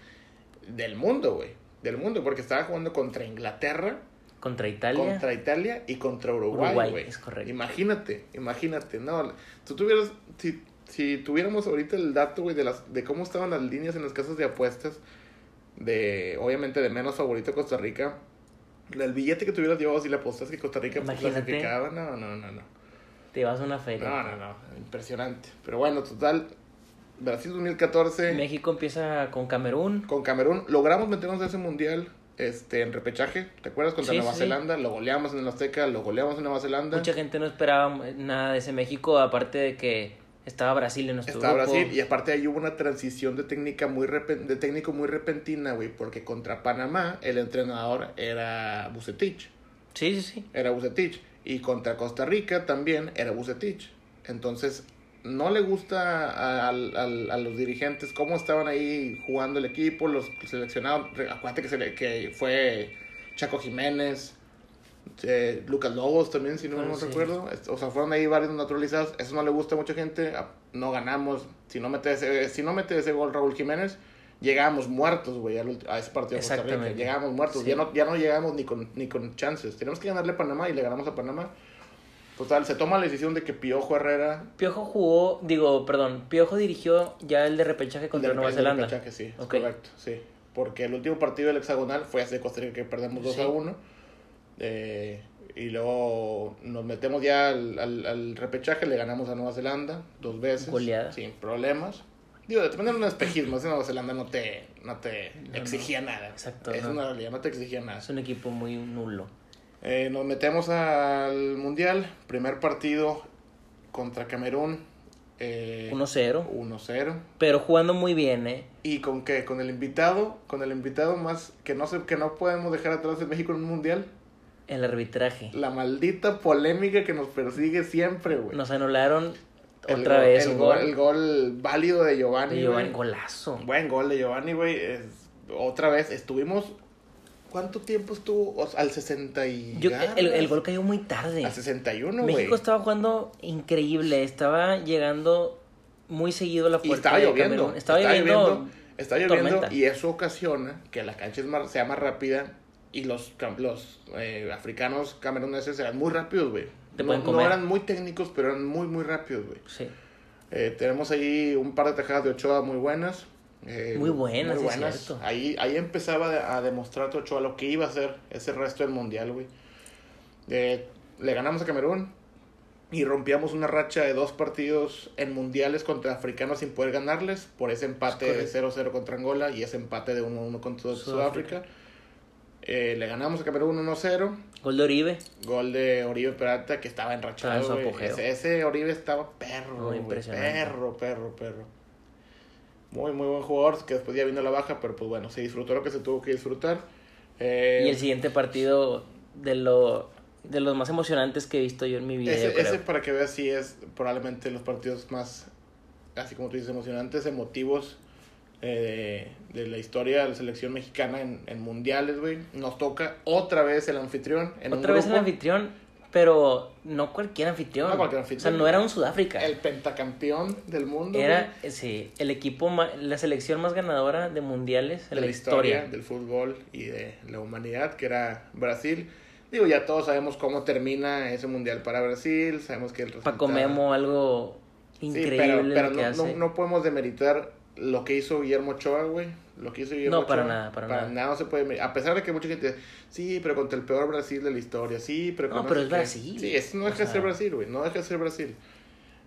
del mundo, güey. Del mundo, porque estaba jugando contra Inglaterra, Contra Italia. contra Italia y contra Uruguay, güey. es correcto. Imagínate, imagínate, no, tú tuvieras, si, si tuviéramos ahorita el dato, güey, de las, de cómo estaban las líneas en las casas de apuestas, de, obviamente, de menos favorito Costa Rica, el billete que tuvieras llevado si le apostas que Costa Rica pues, clasificaba, no, no, no, no. Te vas a una feria. No, no, no, impresionante. Pero bueno, total, Brasil 2014 México empieza con Camerún. con Camerún, logramos meternos a ese mundial este, en repechaje, ¿te acuerdas? Contra Sí, Nueva sí. Zelanda, lo goleamos en el Azteca, lo goleamos en Nueva Zelanda. Mucha gente no esperaba nada de ese México, aparte de que estaba Brasil en nuestro Estaba grupo. Brasil y aparte ahí hubo una transición de técnica muy de técnico muy repentina, güey, porque contra Panamá el entrenador era Bucetich, Sí, sí, sí. era Bucetich y contra Costa Rica también era Bucetich. Entonces, no le gusta a, al- al- a los dirigentes cómo estaban ahí jugando el equipo, los seleccionados, acuérdate que, se le- que fue Chaco Jiménez, eh, Lucas Lobos también, si no Ah, me sí. recuerdo. O sea, fueron ahí varios naturalizados. Eso no le gusta a mucha gente. a- No ganamos. Si no mete ese, si no mete ese gol Raúl Jiménez, llegábamos muertos, güey, a ese partido. Exactamente. Llegábamos muertos. Sí. Ya, no, ya no llegamos ni con, ni con chances. Tenemos que ganarle a Panamá y le ganamos a Panamá. Total, se toma la decisión de que Piojo Herrera. Piojo jugó, digo, perdón, Piojo dirigió ya el de repechaje contra Nueva Zelanda. repechaje, sí, correcto, sí. Porque el último partido del hexagonal fue hace Costa Rica que perdemos 2 Sí. a 1. Eh, y luego nos metemos ya al, al, al repechaje, le ganamos a Nueva Zelanda dos veces. Goleada. Sin problemas. Digo, de tener un espejismo, ese Nueva Zelanda no te, no te No, exigía nada. Exacto, Es no. una realidad, no te exigía nada. Es un equipo muy nulo. Eh, nos metemos al Mundial, primer partido contra Camerún. Eh, 1-0. 1-0. Pero jugando muy bien, ¿eh? ¿Y con qué? Con el invitado, con el invitado más que no sé, que no podemos dejar atrás en México en un mundial. El arbitraje. La maldita polémica que nos persigue siempre, güey. Nos anularon El otra gol- vez el un gol, gol. el gol válido de Giovanni. de Giovanni, golazo. Buen gol de Giovanni, güey. Es- Otra vez estuvimos. ¿Cuánto tiempo estuvo? O sea, al 60 y. Yo- el, el gol cayó muy tarde. Al 61, güey. México estaba jugando increíble, estaba llegando muy seguido a la Y puerta estaba de lloviendo. Camerún. Estaba, lloviendo. Lloviendo tormenta. y eso ocasiona que la cancha es más, sea más rápida y los, los eh, africanos cameruneses eran muy rápidos, güey. No, eran muy técnicos, pero eran muy, muy rápidos, güey. Sí. Eh, tenemos ahí un par de tajadas de Ochoa muy buenas. Eh, Muy buenas, muy sí es buenas. cierto. Ahí, ahí empezaba a demostrar Ochoa lo que iba a hacer ese resto del mundial, güey. Eh, le ganamos a Camerún y rompíamos una racha de dos partidos en mundiales contra africanos sin poder ganarles por ese empate de correcto. 0-0 contra Angola y ese empate de 1-1 contra Sudáfrica. Eh, le ganamos a Camerún 1-0. Gol de Oribe. Gol de Oribe Peralta que estaba enrachado. Ese, ese Oribe estaba perro. Güey. Perro, perro, perro. Muy, muy buen jugador. Que después ya vino la baja, pero pues bueno, se disfrutó lo que se tuvo que disfrutar. Eh, Y el siguiente partido de lo de los más emocionantes que he visto yo en mi vida. Ese, ese, para que veas, sí es probablemente los partidos más, así como tú dices, emocionantes, emotivos eh, de, de la historia de la selección mexicana en, en mundiales, güey. Nos toca otra vez el anfitrión. En un Otra vez el anfitrión, pero no cualquier anfitrión. No cualquier O anfitrión. sea, no era un Sudáfrica. El pentacampeón del mundo. Era, güey, sí, el equipo, la selección más ganadora de mundiales en de la, historia. del fútbol y de la humanidad, que era Brasil. Digo, ya todos sabemos cómo termina ese mundial para Brasil. Sabemos que el Paco resultado- Memo, algo Sí, increíble pero, pero lo que no, hace. no, no podemos demeritar lo que hizo Guillermo Ochoa, güey. Lo que hizo Guillermo No, para nada, para nada. no se puede demeritar. A pesar de que mucha gente sí, pero contra el peor Brasil de la historia, sí, pero No, pero es qué. Brasil. Sí, es, no deja de ser Brasil, güey. No deja de ser Brasil.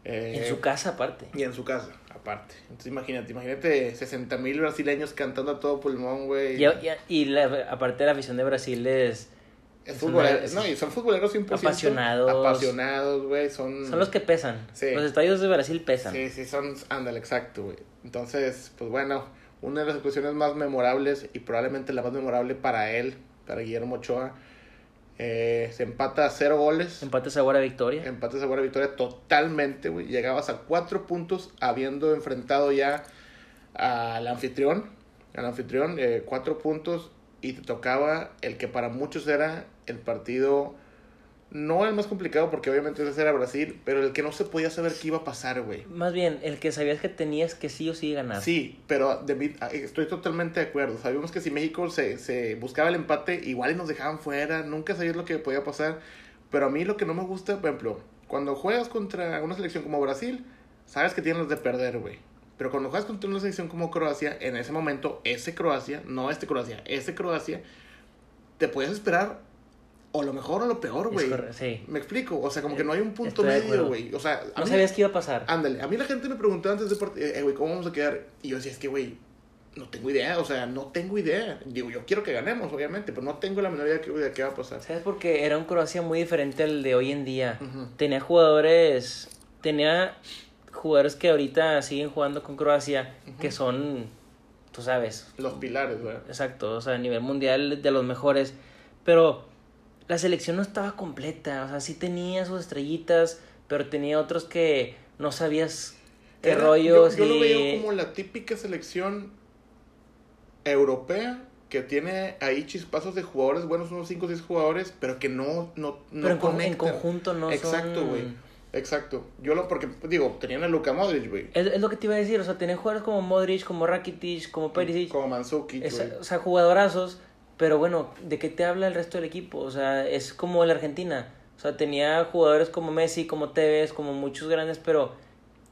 Eh, en su casa aparte. Y en su casa, aparte. Entonces imagínate, imagínate 60 mil brasileños cantando a todo pulmón, güey. Y, y- y la- aparte la afición de Brasil es... Es es futbolero- una- no, y son futboleros 100%. Apasionados. Apasionados, güey. Son, Son los que pesan. Sí. Los estadios de Brasil pesan. Sí, sí, son, ándale, exacto, güey. Entonces, pues bueno, una de las actuaciones más memorables y probablemente la más memorable para él, para Guillermo Ochoa, eh, se empata a cero goles. Empate a victoria. Empate a victoria totalmente, güey. Llegabas a cuatro puntos habiendo enfrentado ya al anfitrión. Al anfitrión, eh, cuatro puntos. Y te tocaba el que para muchos era el partido. No el más complicado, porque obviamente ese era Brasil. Pero el que no se podía saber qué iba a pasar, güey. Más bien, el que sabías que tenías que sí o sí ganar. Sí, pero de mí- ah, estoy totalmente de acuerdo. Sabíamos que si México se, se buscaba el empate, igual y nos dejaban fuera. Nunca sabías lo que podía pasar. Pero a mí lo que no me gusta, por ejemplo, cuando juegas contra una selección como Brasil, sabes que tienes de perder, güey. Pero cuando juegas contra una selección como Croacia, en ese momento, ese Croacia, no este Croacia, ese Croacia, te puedes esperar o lo mejor o lo peor, güey. sí. Me explico, o sea, como que no hay un punto medio, güey. O sea, a No mí- sabías qué iba a pasar. Ándale, a mí la gente me preguntó antes de partido, eh, güey, ¿cómo vamos a quedar? Y yo decía, es que, güey, no tengo idea, o sea, no tengo idea. Digo, yo quiero que ganemos, obviamente, pero no tengo la menor idea de qué, va a pasar. ¿Sabes? Porque era un Croacia muy diferente al de hoy en día. Ujú. Tenía jugadores. Tenía jugadores que ahorita siguen jugando con Croacia, que son. Tú sabes. Los pilares, güey. Exacto, o sea, a nivel mundial de los mejores. Pero la selección no estaba completa. O sea, sí tenía sus estrellitas, pero tenía otros que no sabías qué Era- rollo. Yo, yo lo veo como la típica selección europea que tiene ahí chispazos de jugadores buenos, unos 5 o 6 jugadores, pero que no, no, no Pero en, con- en conectan. conjunto no Exacto, son... güey. Exacto. Yo lo, porque, digo, tenían a Luka Modric, güey. Es, es lo que te iba a decir, o sea, tenían jugadores como Modric, como Rakitic, como Perisic, Como güey. o sea, jugadorazos, pero bueno, ¿de qué te habla el resto del equipo? O sea, es como la Argentina, o sea, tenía jugadores como Messi, como Tevez, como muchos grandes, pero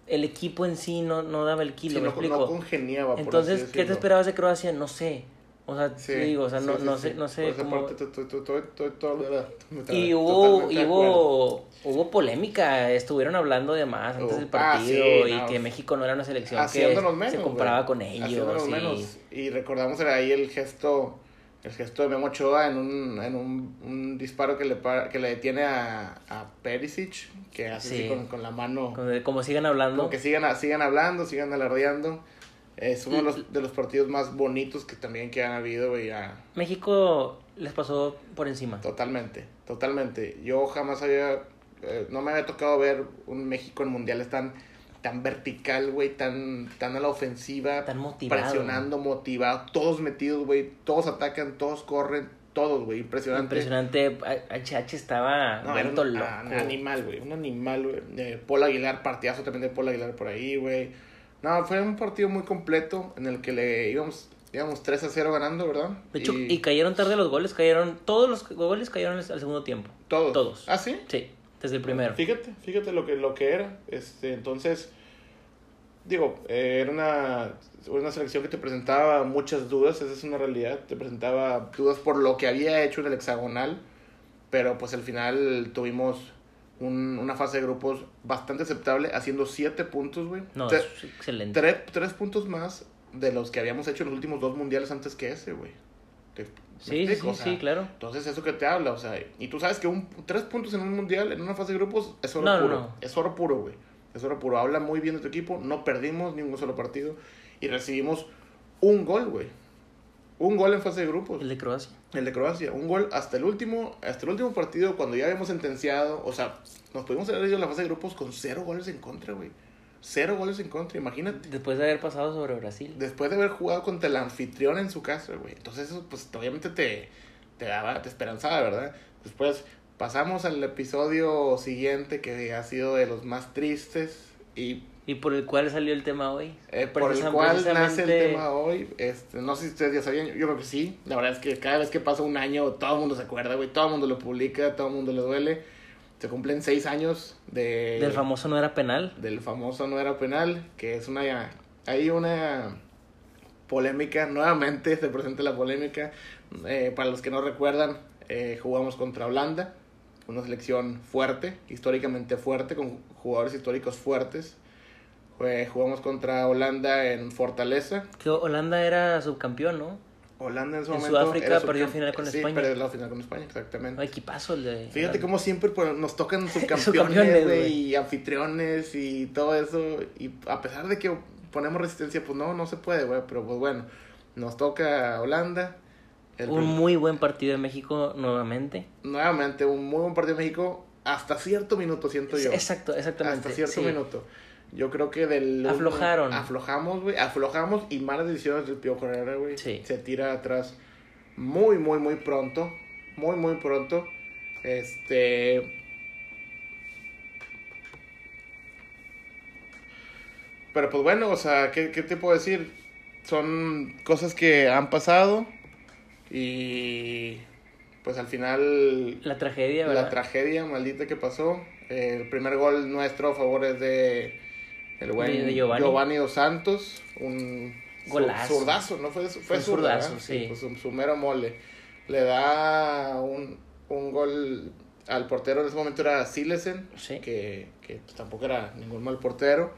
el equipo en sí no, no daba el kilo, Sí, ¿me no, explico? no congeniaba, Entonces, ¿qué te esperabas de Croacia? No sé. O sea, Sí, te digo, o sea, no, sí, no sé, no sé cómo... Y hubo, y hubo, hubo polémica, estuvieron hablando de más antes Oh, del ah, partido y no. que México no era una selección que menos, se comparaba con ellos. Y- menos. Y recordamos ahí el gesto, el gesto de Memo Ochoa en un, en un, un disparo que le, que le detiene a, a Perisic, que hace así Sí. con, con la mano. Como, como sigan hablando. Como que sigan, a- sigan hablando, sigan alardeando. Es uno de los, de los partidos más bonitos que también que han habido, güey, ya. México les pasó por encima. Totalmente, totalmente. Yo jamás había, eh, no me había tocado ver un México en mundiales tan, tan vertical, güey, tan, tan a la ofensiva, Tan motivado. presionando, motivado, todos metidos, güey, todos atacan, todos corren, todos, güey, impresionante. Impresionante. HH estaba No, era un, loco. un animal, güey, un animal, güey. Eh, Paul Aguilar, partidazo también de Paul Aguilar por ahí, güey. No, fue un partido muy completo en el que le íbamos, íbamos 3 a 0 ganando, ¿verdad? De hecho, y... cayeron tarde los goles, cayeron, todos los goles cayeron al segundo tiempo. todos. todos. ¿Ah, sí? Sí, desde el primero. Fíjate, fíjate lo que, lo que era. Este, entonces, digo, eh, era una, una selección que te presentaba muchas dudas, esa es una realidad. Te presentaba dudas por lo que había hecho en el hexagonal, pero pues al final tuvimos un- una fase de grupos bastante aceptable, haciendo siete puntos, güey. No, es excelente. tres, tres puntos más de los que habíamos hecho en los últimos dos mundiales antes que ese, güey. ¿Te- Sí, sí, sí, O sea, sí, claro. Entonces, eso que te habla, o sea, y tú sabes que un, tres puntos en un mundial, en una fase de grupos, es oro No, no, puro. no. Es oro puro, güey. Es oro puro. Habla muy bien de tu equipo, no perdimos ni un solo partido y recibimos un gol, güey. Un gol en fase de grupos. El de Croacia. El de Croacia, un gol hasta el último, hasta el último partido cuando ya habíamos sentenciado, o sea, nos pudimos haber ido a la fase de grupos con cero goles en contra, güey. Cero goles en contra, imagínate. Después de haber pasado sobre Brasil. Después de haber jugado contra el anfitrión en su casa, güey. Entonces eso, pues, obviamente te, te daba, te esperanzaba, ¿verdad? Después pasamos al episodio siguiente que ha sido de los más tristes y Y por el cual salió el tema hoy. eh, por el cual nace el tema hoy. Este, no sé si ustedes ya sabían, yo creo que sí. La verdad es que cada vez que pasa un año, todo el mundo se acuerda, güey. Todo el mundo lo publica, todo el mundo le duele. Se cumplen seis años de, Del famoso no era penal. del famoso no era penal, que es una... Hay una polémica, nuevamente se presenta la polémica. Eh, para los que no recuerdan, eh, jugamos contra Holanda, una selección fuerte, históricamente fuerte, con jugadores históricos fuertes. Jugamos contra Holanda en Fortaleza. Que Holanda era subcampeón, ¿no? Holanda en su En momento. Sudáfrica perdió final con sí, España. perdió la final con España, exactamente. No, equipazo el de. Fíjate cómo siempre pues, nos tocan Subcampeones, güey. y anfitriones y todo eso. Y a pesar de que ponemos resistencia, pues no, no se puede, güey. Pero pues bueno, nos toca Holanda. El Un muy buen partido de México nuevamente. Nuevamente, un muy buen partido de México. Hasta cierto minuto, siento yo. Exacto, exactamente. Hasta cierto sí. minuto. Yo creo que del... Aflojaron. Aflojamos, güey. Aflojamos y malas decisiones del Pío Herrera, güey. Sí. Se tira atrás muy, muy, muy pronto. Muy, muy pronto. Este... Pero pues bueno, o sea, ¿qué, qué te puedo decir? Son cosas que han pasado y pues al final La tragedia, ¿verdad? la tragedia maldita que pasó. El primer gol nuestro a favor es de el buen De- de Giovanni. Dos Santos, un Golazo. zurdazo, ¿no? Fue, fue, zurda, zurdazo, sí. pues, su, su mero mole. Le da un, un gol al portero, en ese momento era Silesen, Sí. que, que pues, tampoco era ningún mal portero.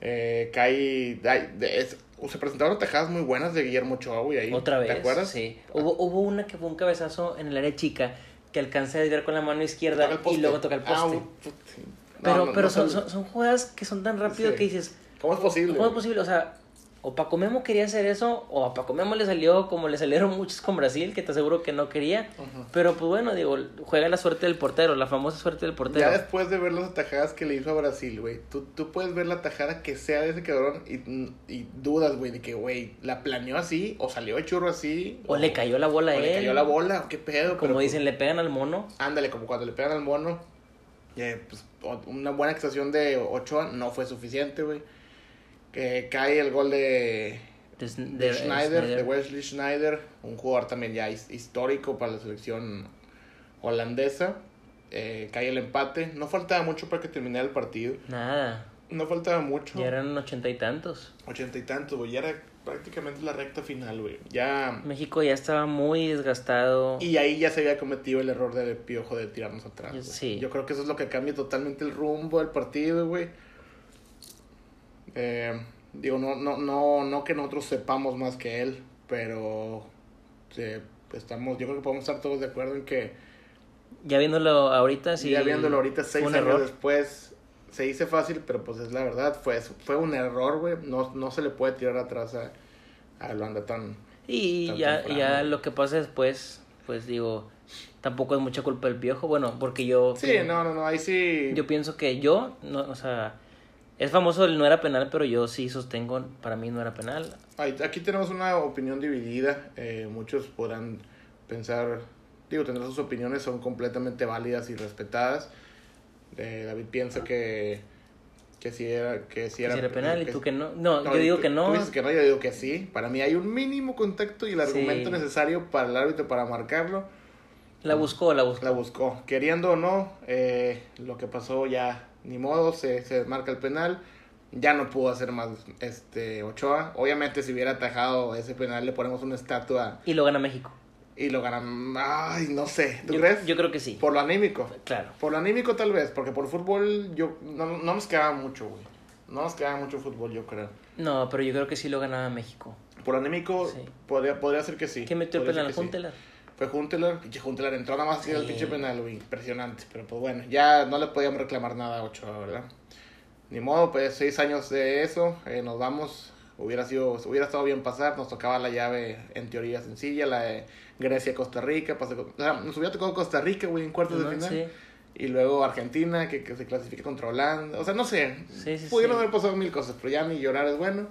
Eh, cae, ay, de- es- se presentaron tajadas muy buenas de Guillermo Ochoa, güey, ahí. Otra vez. ¿Te acuerdas? Sí. Hubo, hubo una que fue un cabezazo en el área chica que alcanza a desviar con la mano izquierda y luego toca el Ah, poste. no, pero no, pero no son, son, son jugadas que son tan rápido Sí. que dices, ¿Cómo es posible? ¿cómo es posible? O sea, o Paco Memo quería hacer eso, o a Paco Memo le salió como le salieron muchos con Brasil, que te aseguro que no quería. Pero pues bueno, digo, juega la suerte del portero, la famosa suerte del portero. Ya después de ver las atajadas que le hizo a Brasil, güey, tú, tú puedes ver la atajada que sea de ese cabrón y, y dudas, güey, de que, güey, la planeó así, o salió de churro así, O le cayó la bola a él. le cayó la bola, qué pedo. Como pero, pues, dicen, le pegan al mono. Ándale, como cuando le pegan al mono, eh, pues una buena actuación de Ochoa no fue suficiente, güey. Que cae el gol de, De, de de- Schneider, Schneider. de Wesley Schneider, un jugador también ya his- histórico para la selección holandesa. Eh, cae el empate. No faltaba mucho para que terminara el partido. Nada, No faltaba mucho. ya eran ochenta y tantos. Ochenta y tantos, güey. Ya era prácticamente la recta final, güey. Ya. México ya estaba muy desgastado. Y ahí ya se había cometido el error del piojo de tirarnos atrás. Sí. Yo creo que eso es lo que cambia totalmente el rumbo del partido, güey. Eh, digo, no, no, no, no que nosotros sepamos más que él, pero eh, estamos, yo creo que podemos estar todos de acuerdo en que Ya viéndolo ahorita, sí. ya viéndolo ahorita seis un años error. después, se dice fácil, pero pues es la verdad, fue, fue un error, güey. No, no se le puede tirar atrás a, a Holanda tan... Y tan ya, temprano. ya lo que pasa después, pues digo, tampoco es mucha culpa del piojo. Bueno, porque yo. Sí, no, no, no, ahí sí... Yo pienso que yo, no, o sea, es famoso el no era penal, pero yo sí sostengo, para mí no era penal. Aquí tenemos una opinión dividida. eh, muchos podrán pensar, digo, tendrán sus opiniones, son completamente válidas y respetadas. Eh, David piensa que, que sí era, que sí Que era, si era penal y que- tú que no. No, No, yo digo tú- que no. Tú dices que no, yo digo que sí. Para mí hay un mínimo contacto y el Sí. argumento necesario para el árbitro para marcarlo. La buscó, la buscó. La buscó. Queriendo o no, eh, lo que pasó ya, ni modo, se, se marca el penal. Ya no pudo hacer más este Ochoa. Obviamente, si hubiera atajado ese penal, le ponemos una estatua Y lo gana México. y lo ganan. Ay, no sé. ¿Tú Yo, crees? yo creo que sí. Por lo anímico. Claro. Por lo anímico, tal vez. Porque por fútbol, yo no, no nos quedaba mucho, güey. No nos queda mucho fútbol, yo creo. No, pero yo creo que sí lo ganaba México. Por anémico, Sí. podría, podría ser que sí. ¿Quién metió el penal? sí. Fue Juntelar, pinche Juntelar entró nada más que el Sí. pinche penal, güey, impresionante. Pero pues bueno, ya no le podíamos reclamar nada a Ochoa, ¿verdad? Ni modo, pues seis años de eso, eh, nos vamos. Hubiera sido, hubiera estado bien pasar, nos tocaba la llave en teoría sencilla, la de Grecia-Costa Rica. con- o sea, nos hubiera tocado Costa Rica, güey, en cuartos de ¿No? final. Sí. Y luego Argentina, que, que se clasifique contra Holanda. O sea, no sé. Sí, sí, Pudieron haber pasado mil cosas, pero ya ni llorar es bueno.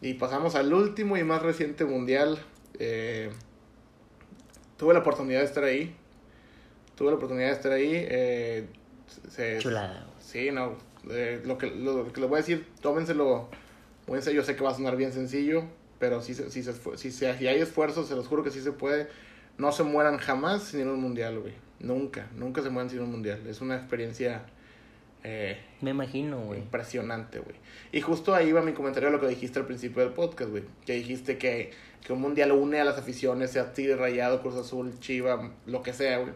Y pasamos al último y más reciente mundial. Eh, tuve la oportunidad de estar ahí. Tuve la oportunidad de estar ahí. Eh, se- Chulada. Sí, no. eh, lo, que, lo, que les voy a decir, tómenselo muy en serio. Yo sé que va a sonar bien sencillo, pero si, se, si, se, si, se- si hay esfuerzo, se los juro que sí se puede. No se mueran jamás sin ir a un mundial, güey. Nunca, nunca se mueran sin un mundial. Es una experiencia eh, Me imagino, güey. impresionante, güey. Y justo ahí va mi comentario a lo que dijiste al principio del podcast, güey. Que dijiste que, que un mundial une a las aficiones, sea Tigre, Rayado, Cruz Azul, Chiva, lo que sea, güey.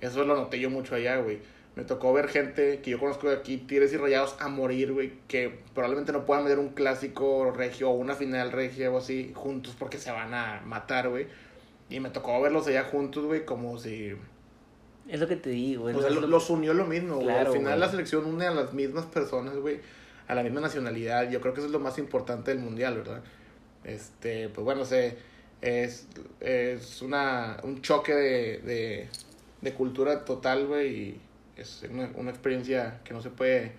Eso lo noté yo mucho allá, güey. Me tocó ver gente que yo conozco de aquí, Tigres y Rayados, a morir, güey. Que probablemente no puedan ver un clásico regio o una final regia o así juntos porque se van a matar, güey. Y me tocó verlos allá juntos, güey, como si... Es lo que te digo, güey. O sea, Es lo- lo- los unió lo mismo, güey. Claro, Al final güey. la selección une a las mismas personas, güey. A la misma nacionalidad. Yo creo que eso es lo más importante del mundial, ¿verdad? Este, pues bueno, se, es, es una, un choque de, de, de cultura total, güey. Y es una, una experiencia que no se puede,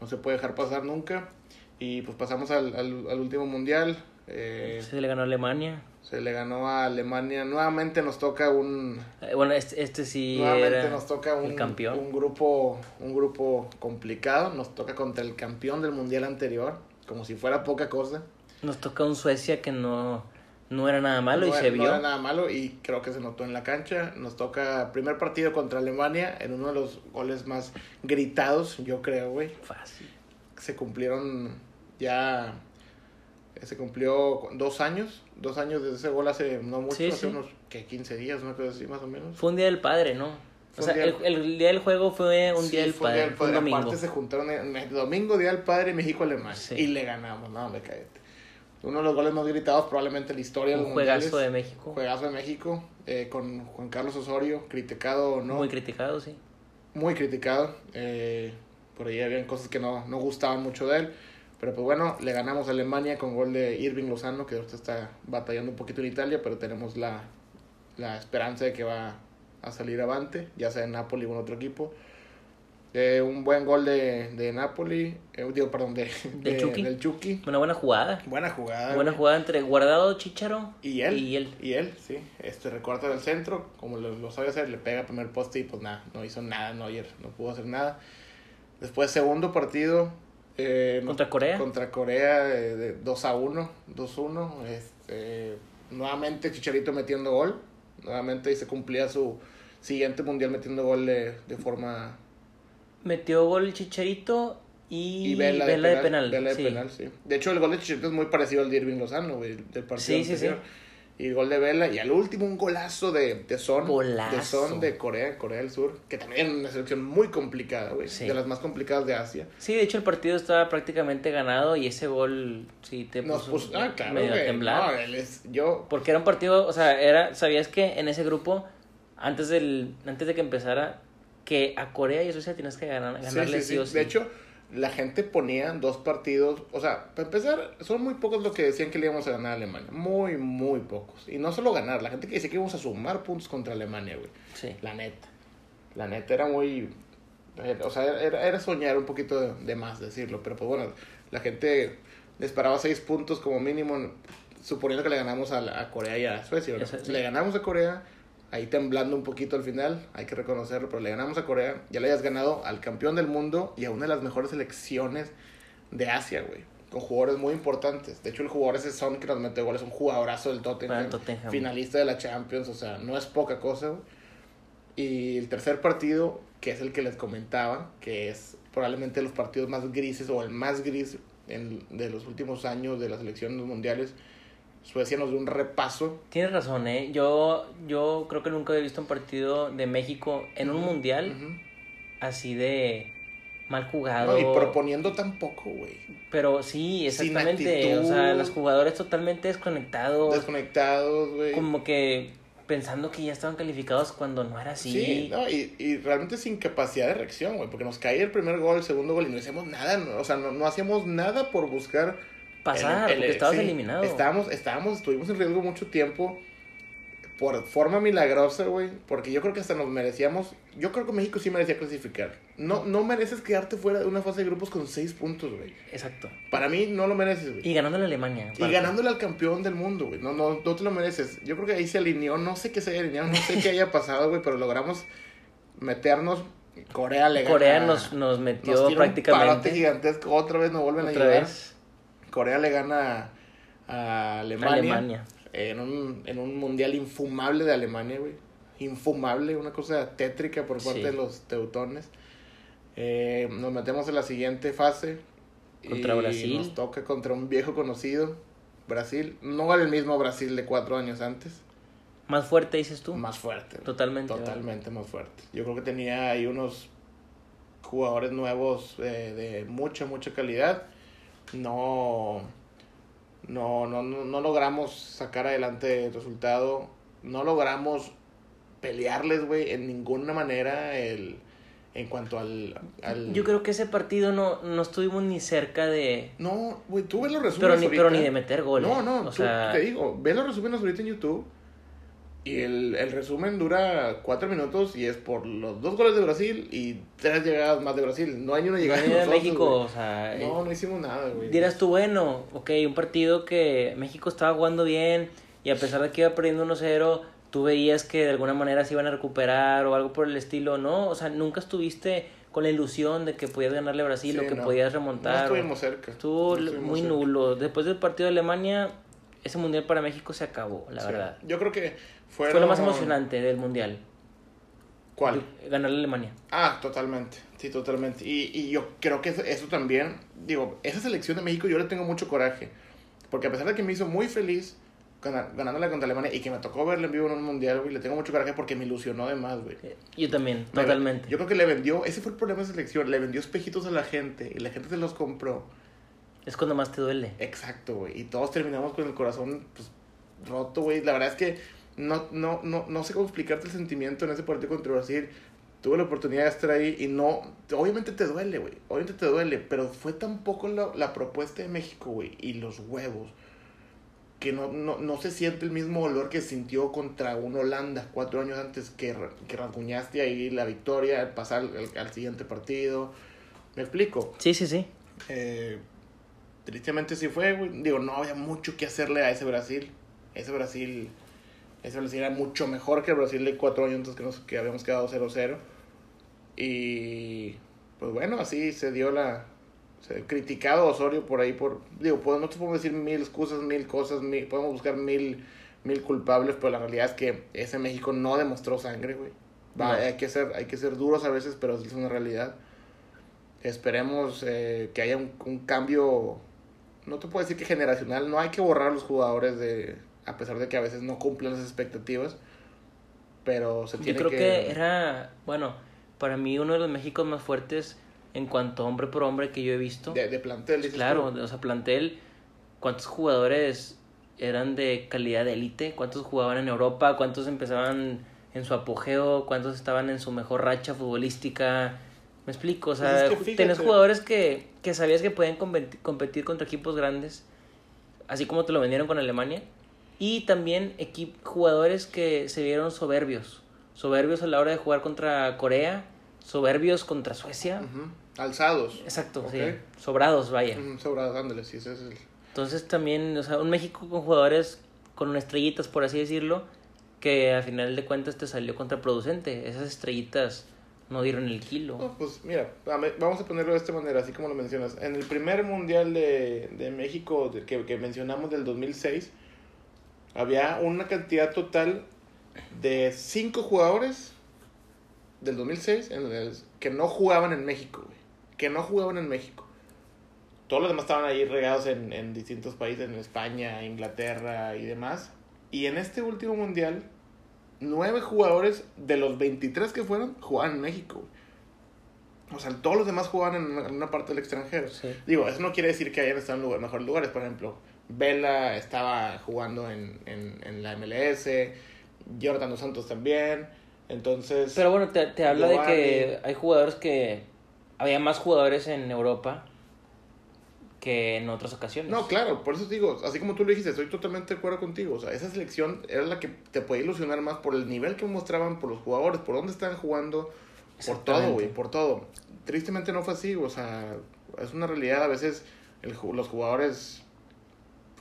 no se puede dejar pasar nunca. Y pues pasamos al, al, al último mundial. Eh, Se le ganó a Alemania. se le ganó a Alemania. Nuevamente nos toca un, Eh, Bueno, este, este sí Nuevamente era nos toca un, el campeón. un grupo un grupo complicado, nos toca contra el campeón del mundial anterior, como si fuera poca cosa. Nos toca un Suecia que no, no era nada malo y se era- no vio. era nada malo y creo que se notó en la cancha. Nos toca primer partido contra Alemania en uno de los goles más gritados, yo creo, güey. Fácil. Se cumplieron ya se cumplió dos años, dos años desde ese gol hace no mucho, Sí, hace sí. unos que 15 días, una cosa así más o menos. Fue un día del padre, ¿no? O sea, un el, día- el día del juego fue un Sí, día del fue un padre, día del un padre. domingo. Aparte se juntaron en el domingo, Día del Padre, México-Alemania. Sí. Y le ganamos, no, me cállate. Uno de los goles más gritados probablemente en la historia de Un los juegazo de. México. Juegazo de México, eh, con Juan Carlos Osorio, criticado o no. Muy criticado, sí. muy criticado. eh, por ahí habían cosas que no, no gustaban mucho de él. Pero pues bueno, le ganamos a Alemania con gol de Irving Lozano, que ahorita está batallando un poquito en Italia, pero tenemos la, la esperanza de que va a salir avante, ya sea en Napoli o en otro equipo. Eh, un buen gol de, de Napoli, eh, digo, perdón, de, de- Chucky? del Chucky. Una buena jugada. Buena jugada. Buena güey. jugada entre Guardado, Chicharo Y él. Y él. Y él, sí. Este recorta del centro, como lo, lo sabe hacer, le pega al primer poste y pues nada, no hizo nada Neuer, no pudo hacer nada. Después, segundo partido. eh, no- ¿Contra Corea? Contra Corea, eh, de 2 a 1. 2-1. Este, nuevamente Chicharito metiendo gol. Nuevamente y se cumplía su siguiente mundial metiendo gol de, de forma. Metió gol el Chicharito y, Y Vela, Vela de penal. Vela de sí. penal, sí. De hecho, el gol de Chicharito es muy parecido al de Irving Lozano, güey, del partido Sí, sí, anterior. Y el gol de Vela. Y al último, un golazo de, de Son. Golazo. De Son de Corea, Corea del Sur. Que también es una selección muy complicada, güey. Sí. De las más complicadas de Asia. Sí, de hecho el partido estaba prácticamente ganado y ese gol sí te Nos puso, puso. Ah, claro, medio a temblar. No, él es. Yo. Porque era un partido, o sea, era, ¿sabías que en ese grupo, antes del, antes de que empezara, que a Corea y a Suecia tienes que ganar, ganarle sí, sí, sí. o sí? De hecho, la gente ponía dos partidos. O sea, para empezar, son muy pocos los que decían que le íbamos a ganar a Alemania. Muy, muy pocos. Y no solo ganar, la gente que decía que íbamos a sumar puntos contra Alemania, güey. Sí. La neta. La neta era muy. O sea, era, era soñar un poquito de, de más decirlo. Pero pues bueno, la gente esperaba seis puntos como mínimo, suponiendo que le ganamos a, la- a Corea y a Suecia. sí. Le ganamos a Corea, ahí temblando un poquito al final, hay que reconocerlo, pero le ganamos a Corea, ya le hayas ganado al campeón del mundo y a una de las mejores selecciones de Asia, güey. Con jugadores muy importantes. De hecho, el jugador ese Son que nos mete goles es un jugadorazo del Tottenham. Finalista de la Champions, o sea, no es poca cosa, güey. Y el tercer partido, que es el que les comentaba, que es probablemente los partidos más grises o el más gris en- de los últimos años de las selecciones mundiales, Suecia nos dio un repaso. Tienes razón, ¿eh? Yo, yo creo que nunca había visto un partido de México en un mundial así de mal jugado. No, y proponiendo tampoco, güey. Pero sí, Sin exactamente. O sea, los jugadores totalmente desconectados. Desconectados, güey. como que pensando que ya estaban calificados cuando no era así. Sí, no, y, y realmente sin capacidad de reacción, güey, porque nos caía el primer gol, el segundo gol y no hacíamos nada, no, o sea, no, no hacíamos nada por buscar Pasar, el- el- porque estabas sí, eliminado. Estábamos, estábamos, estuvimos en riesgo mucho tiempo por forma milagrosa, güey, porque yo creo que hasta nos merecíamos, yo creo que México sí merecía clasificar. No, no mereces quedarte fuera de una fase de grupos con seis puntos, güey. Exacto. Para mí no lo mereces, güey. Y ganando a Alemania. Y ganándole al campeón del mundo, güey. No, no, no te lo mereces. Yo creo que ahí se alineó. No sé qué se haya alineado, no sé qué haya pasado, güey. Pero logramos meternos. Corea le. Corea nos, nos metió nos tira un prácticamente. gigantesco. Otra vez nos vuelven a Otra llevar. vez. Corea le gana a Alemania. Alemania. En un, en un mundial infumable de Alemania, güey. Infumable, una cosa tétrica por parte Sí. de los teutones. Eh, nos metemos en la siguiente fase. Contra y Brasil. Nos toca contra un viejo conocido, Brasil. No el mismo Brasil de cuatro años antes. Más fuerte, dices tú. Más fuerte. Totalmente. Totalmente más fuerte. Yo creo que tenía ahí unos jugadores nuevos eh, de mucha, mucha calidad. No, no, no, no, no logramos sacar adelante el resultado. No logramos pelearles, güey, en ninguna manera el, en cuanto al... al... Yo creo que ese partido no, no estuvimos ni cerca de. No, güey, tú ves los resúmenes Pero ni, ahorita. pero ni de meter goles. No, no, O tú- sea, te digo, ve los resúmenes ahorita en YouTube y el, el resumen dura cuatro minutos y es por los dos goles de Brasil y tres llegadas más de Brasil. No hay una llegada ni de México, o sea. eh, No, no hicimos nada, güey. Dirás tú, bueno, ok, un partido que México estaba jugando bien y a pesar de que iba perdiendo 1-0, tú veías que de alguna manera se iban a recuperar o algo por el estilo, ¿no? O sea, nunca estuviste con la ilusión de que podías ganarle a Brasil Sí, o que no. podías No remontar. estuvimos cerca. Estuvo No estuvimos muy cerca. nulo. Después del partido de Alemania, ese mundial para México se acabó, la Sí. verdad. Yo creo que Fue fueron- lo más emocionante del mundial. ¿Cuál? Ganarle a Alemania. Ah, totalmente, sí, totalmente. Y, y yo creo que eso, eso también, digo, esa selección de México yo le tengo mucho coraje. Porque a pesar de que me hizo muy feliz ganar, ganándola contra Alemania y que me tocó verla en vivo en un mundial, güey, le tengo mucho coraje porque me ilusionó de más, güey. Eh, Yo también, Me- totalmente. Yo creo que le vendió, ese fue el problema de selección, le vendió espejitos a la gente y la gente se los compró. Es cuando más te duele. Exacto, güey. Y todos terminamos con el corazón pues, roto, güey. La verdad es que no, no, no, no sé cómo explicarte el sentimiento en ese partido contra Brasil. Tuve la oportunidad de estar ahí y no. Obviamente te duele, güey. Obviamente te duele. Pero fue tan poco la, la propuesta de México, güey. Y los huevos. Que no, no, no se siente el mismo olor que sintió contra un Holanda cuatro años antes que, que rasguñaste ahí la victoria, al pasar al, al siguiente partido. ¿Me explico? Sí, sí, sí. Eh, tristemente sí fue, güey. Digo, no había mucho que hacerle a ese Brasil. Ese Brasil, ese Brasil era mucho mejor que el Brasil de cuatro años antes que, nos, que habíamos quedado 0-0. Y pues bueno, así se dio la... Se criticado a Osorio por ahí por... Digo, no te podemos decir mil excusas, mil cosas, mil, podemos buscar mil, mil culpables, pero la realidad es que ese México no demostró sangre, güey. Va, No. hay, que ser, hay que ser duros a veces, pero es una realidad. Esperemos eh, que haya un, un cambio, no te puedo decir que generacional, no hay que borrar a los jugadores de, a pesar de que a veces no cumplen las expectativas, pero se Yo tiene creo que... era, bueno, para mí uno de los Méxicos más fuertes en cuanto hombre por hombre que yo he visto. de, de plantel. Claro, tú. o sea, plantel, ¿cuántos jugadores eran de calidad de élite? ¿Cuántos jugaban en Europa? ¿Cuántos empezaban en su apogeo? ¿Cuántos estaban en su mejor racha futbolística? Me explico, o sea, Pues es que tenés jugadores que, que sabías que podían competir, competir contra equipos grandes, así como te lo vendieron con Alemania, y también jugadores que se vieron soberbios, soberbios a la hora de jugar contra Corea, soberbios contra Suecia. Alzados. exacto, sí, sobrados, vaya. Sobrados, ándale, sí, ese es el... Entonces también, o sea, un México con jugadores con estrellitas, por así decirlo, que a final de cuentas te salió contraproducente. Esas estrellitas no dieron el kilo. No, pues mira, vamos a ponerlo de esta manera, así como lo mencionas. En el primer mundial de, de México que, que mencionamos del 2006, había una cantidad total de cinco jugadores del 2006 en el- que no jugaban en México, güey. Que no jugaban en México. Todos los demás estaban ahí regados en, en distintos países, en España, Inglaterra y demás. Y en este último mundial, nueve jugadores de los 23 que fueron jugaban en México. güey. O sea, todos los demás jugaban en una, en una parte del extranjero. Sí. Digo, eso no quiere decir que hayan estado en lugar- mejores lugares. Por ejemplo, Vela estaba jugando en, en, en la MLS, Jonathan Dos Santos también. Entonces, Pero bueno, te, te habla de que hay jugadores que... Había más jugadores en Europa que en otras ocasiones. no, claro, por eso digo, así como tú lo dijiste, estoy totalmente de acuerdo contigo. O sea, esa selección era la que te podía ilusionar más por el nivel que mostraban, por los jugadores, por dónde estaban jugando, por todo, güey, por todo. Tristemente no fue así, o sea, es una realidad. A veces el los jugadores,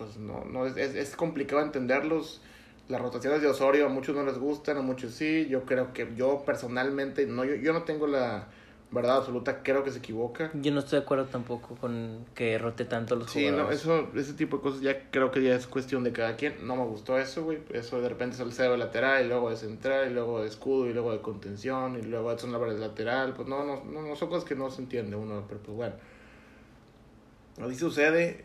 pues no, no es, es, es complicado entenderlos. Las rotaciones de Osorio a muchos no les gustan, a muchos sí. Yo creo que yo personalmente, no, yo, yo no tengo la verdad absoluta, creo que se equivoca. Yo no estoy de acuerdo tampoco con que rote tanto los Sí, no, jugadores. eso, ese tipo de cosas ya creo que ya es cuestión de cada quien. No me gustó eso, güey. Eso de repente es el cero de lateral, y luego de central, y luego de escudo, y luego de contención, y luego Edson Álvarez de lateral. Pues no, no, no, no son cosas que no se entiende uno, pero pues bueno. Así sucede.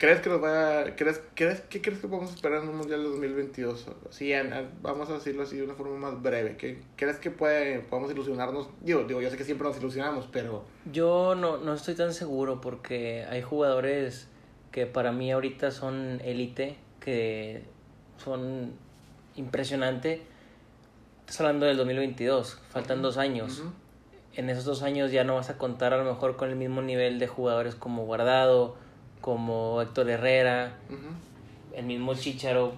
¿Crees que nos va a- crees, crees, ¿Qué crees que podemos esperar en un Mundial de 2022? Sí, en- en- vamos a decirlo así de una forma más breve. ¿Qué, ¿Crees que puede, podemos ilusionarnos? Digo, digo, yo sé que siempre nos ilusionamos, pero... Yo no, no estoy tan seguro porque hay jugadores que para mí ahorita son élite, que son impresionante. Estás hablando del 2022, faltan dos años. En esos dos años ya no vas a contar a lo mejor con el mismo nivel de jugadores como Guardado, como Héctor Herrera, el mismo Chicharo,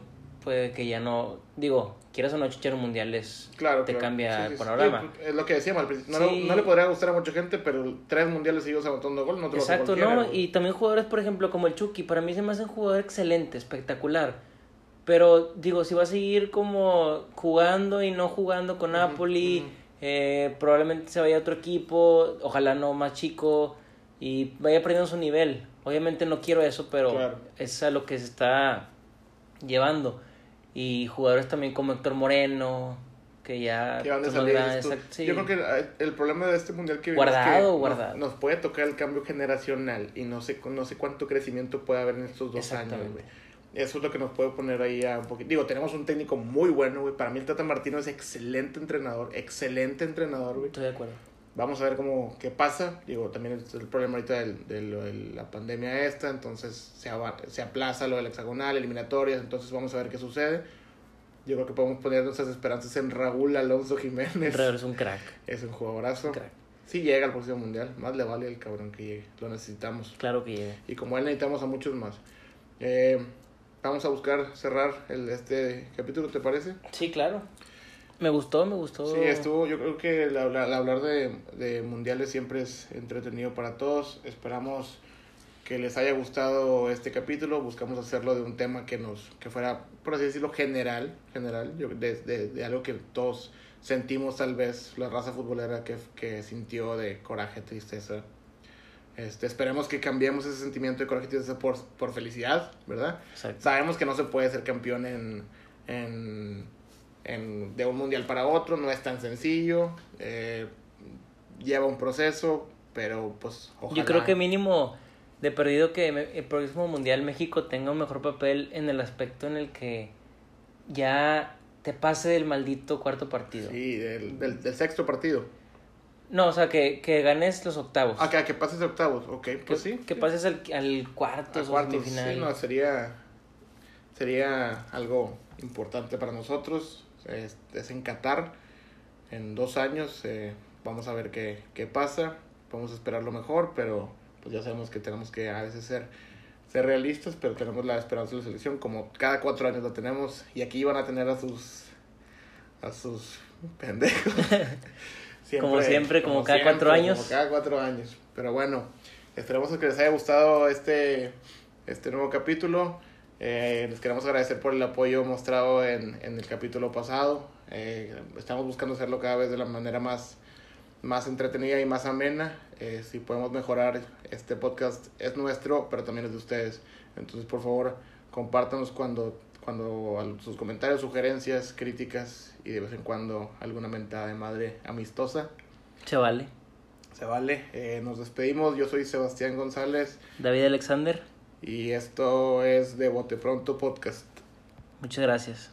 puede que ya no, digo, quieras o no Chicharo mundiales, Claro, te claro. cambia Sí, el panorama. Sí, Es lo que decíamos al principio. No, Sí. no le podría gustar a mucha gente, pero tres mundiales seguidos anotando gol no te lo hace Exacto, ¿no? Y también jugadores, por ejemplo, como el Chucky, para mí se me hace un jugador excelente, espectacular. Pero digo, si va a seguir como jugando y no jugando con Napoli, eh, probablemente se vaya a otro equipo, ojalá no más chico, y vaya perdiendo su nivel. Obviamente no quiero eso, pero Claro. es a lo que se está llevando. Y jugadores también como Héctor Moreno, que ya Que van de salir, sí. Yo creo que eh, el problema de este mundial que viene es Guardado, que nos- guardado. Nos, puede tocar el cambio generacional y no sé, no sé cuánto crecimiento puede haber en estos dos años, güey. Eso es lo que nos puede poner ahí a un poquito. Digo, tenemos un técnico muy bueno, güey. Para mí el Tata Martino es excelente entrenador, excelente entrenador, güey. Estoy de acuerdo. Vamos a ver cómo qué pasa. Digo, también es el problema ahorita del- de, lo de la pandemia esta, entonces se, se aplaza lo del hexagonal, eliminatorias, entonces vamos a ver qué sucede. Yo creo que podemos poner nuestras esperanzas en Raúl Alonso Jiménez. Herrera es un crack. Es un jugadorazo. un crack. Sí llega al próximo mundial, más le vale el cabrón que llegue, lo necesitamos. Claro que llega. Y como él necesitamos a muchos más. Eh, vamos a buscar cerrar el, este capítulo, ¿te parece? Sí, claro. Me gustó, me gustó. Sí, estuvo, yo creo que el hablar, el hablar de, de mundiales siempre es entretenido para todos. Esperamos que les haya gustado este capítulo. Buscamos hacerlo de un tema que nos, que fuera, por así decirlo, general, general, yo, de, de, de algo que todos sentimos tal vez, la raza futbolera que, que sintió de coraje, tristeza. Este, esperemos que cambiemos ese sentimiento de coraje y tristeza por, por felicidad, ¿verdad? Exacto. Sabemos que no se puede ser campeón en, en, en- de un mundial para otro, no es tan sencillo, eh, lleva un proceso, pero pues ojalá. Yo creo que mínimo de perdido que el próximo mundial México tenga un mejor papel en el aspecto en el que ya te pase del maldito cuarto partido. Sí, del, del, del sexto partido. No, o sea, que, que ganes los octavos. Ah, que, que pases octavos, ok, que, pues sí. que pases al, al cuarto, a o cuartos, semifinal. sí, no, sería, sería algo importante para nosotros. Es, es en Qatar, en dos años, eh, vamos a ver qué, qué pasa, vamos a esperar lo mejor, pero pues ya sabemos que tenemos que a veces ser, ser realistas, pero tenemos la esperanza de la selección, como cada cuatro años la tenemos, y aquí van a tener a sus, a sus pendejos. Como siempre, como cada cuatro años. Como cada cuatro años. Pero bueno, esperamos que les haya gustado este, este nuevo capítulo. Eh, les queremos agradecer por el apoyo mostrado en, en el capítulo pasado. Eh, estamos buscando hacerlo cada vez de la manera más, más entretenida y más amena. Eh, si podemos mejorar, este podcast es nuestro, pero también es de ustedes. Entonces, por favor, compártanos cuando, cuando sus comentarios, sugerencias, críticas y de vez en cuando alguna mentada de madre amistosa. Se vale. Se vale. Eh, nos despedimos. Yo soy Sebastián González David Alexander, y esto es de Bote Pronto Podcast. muchas gracias.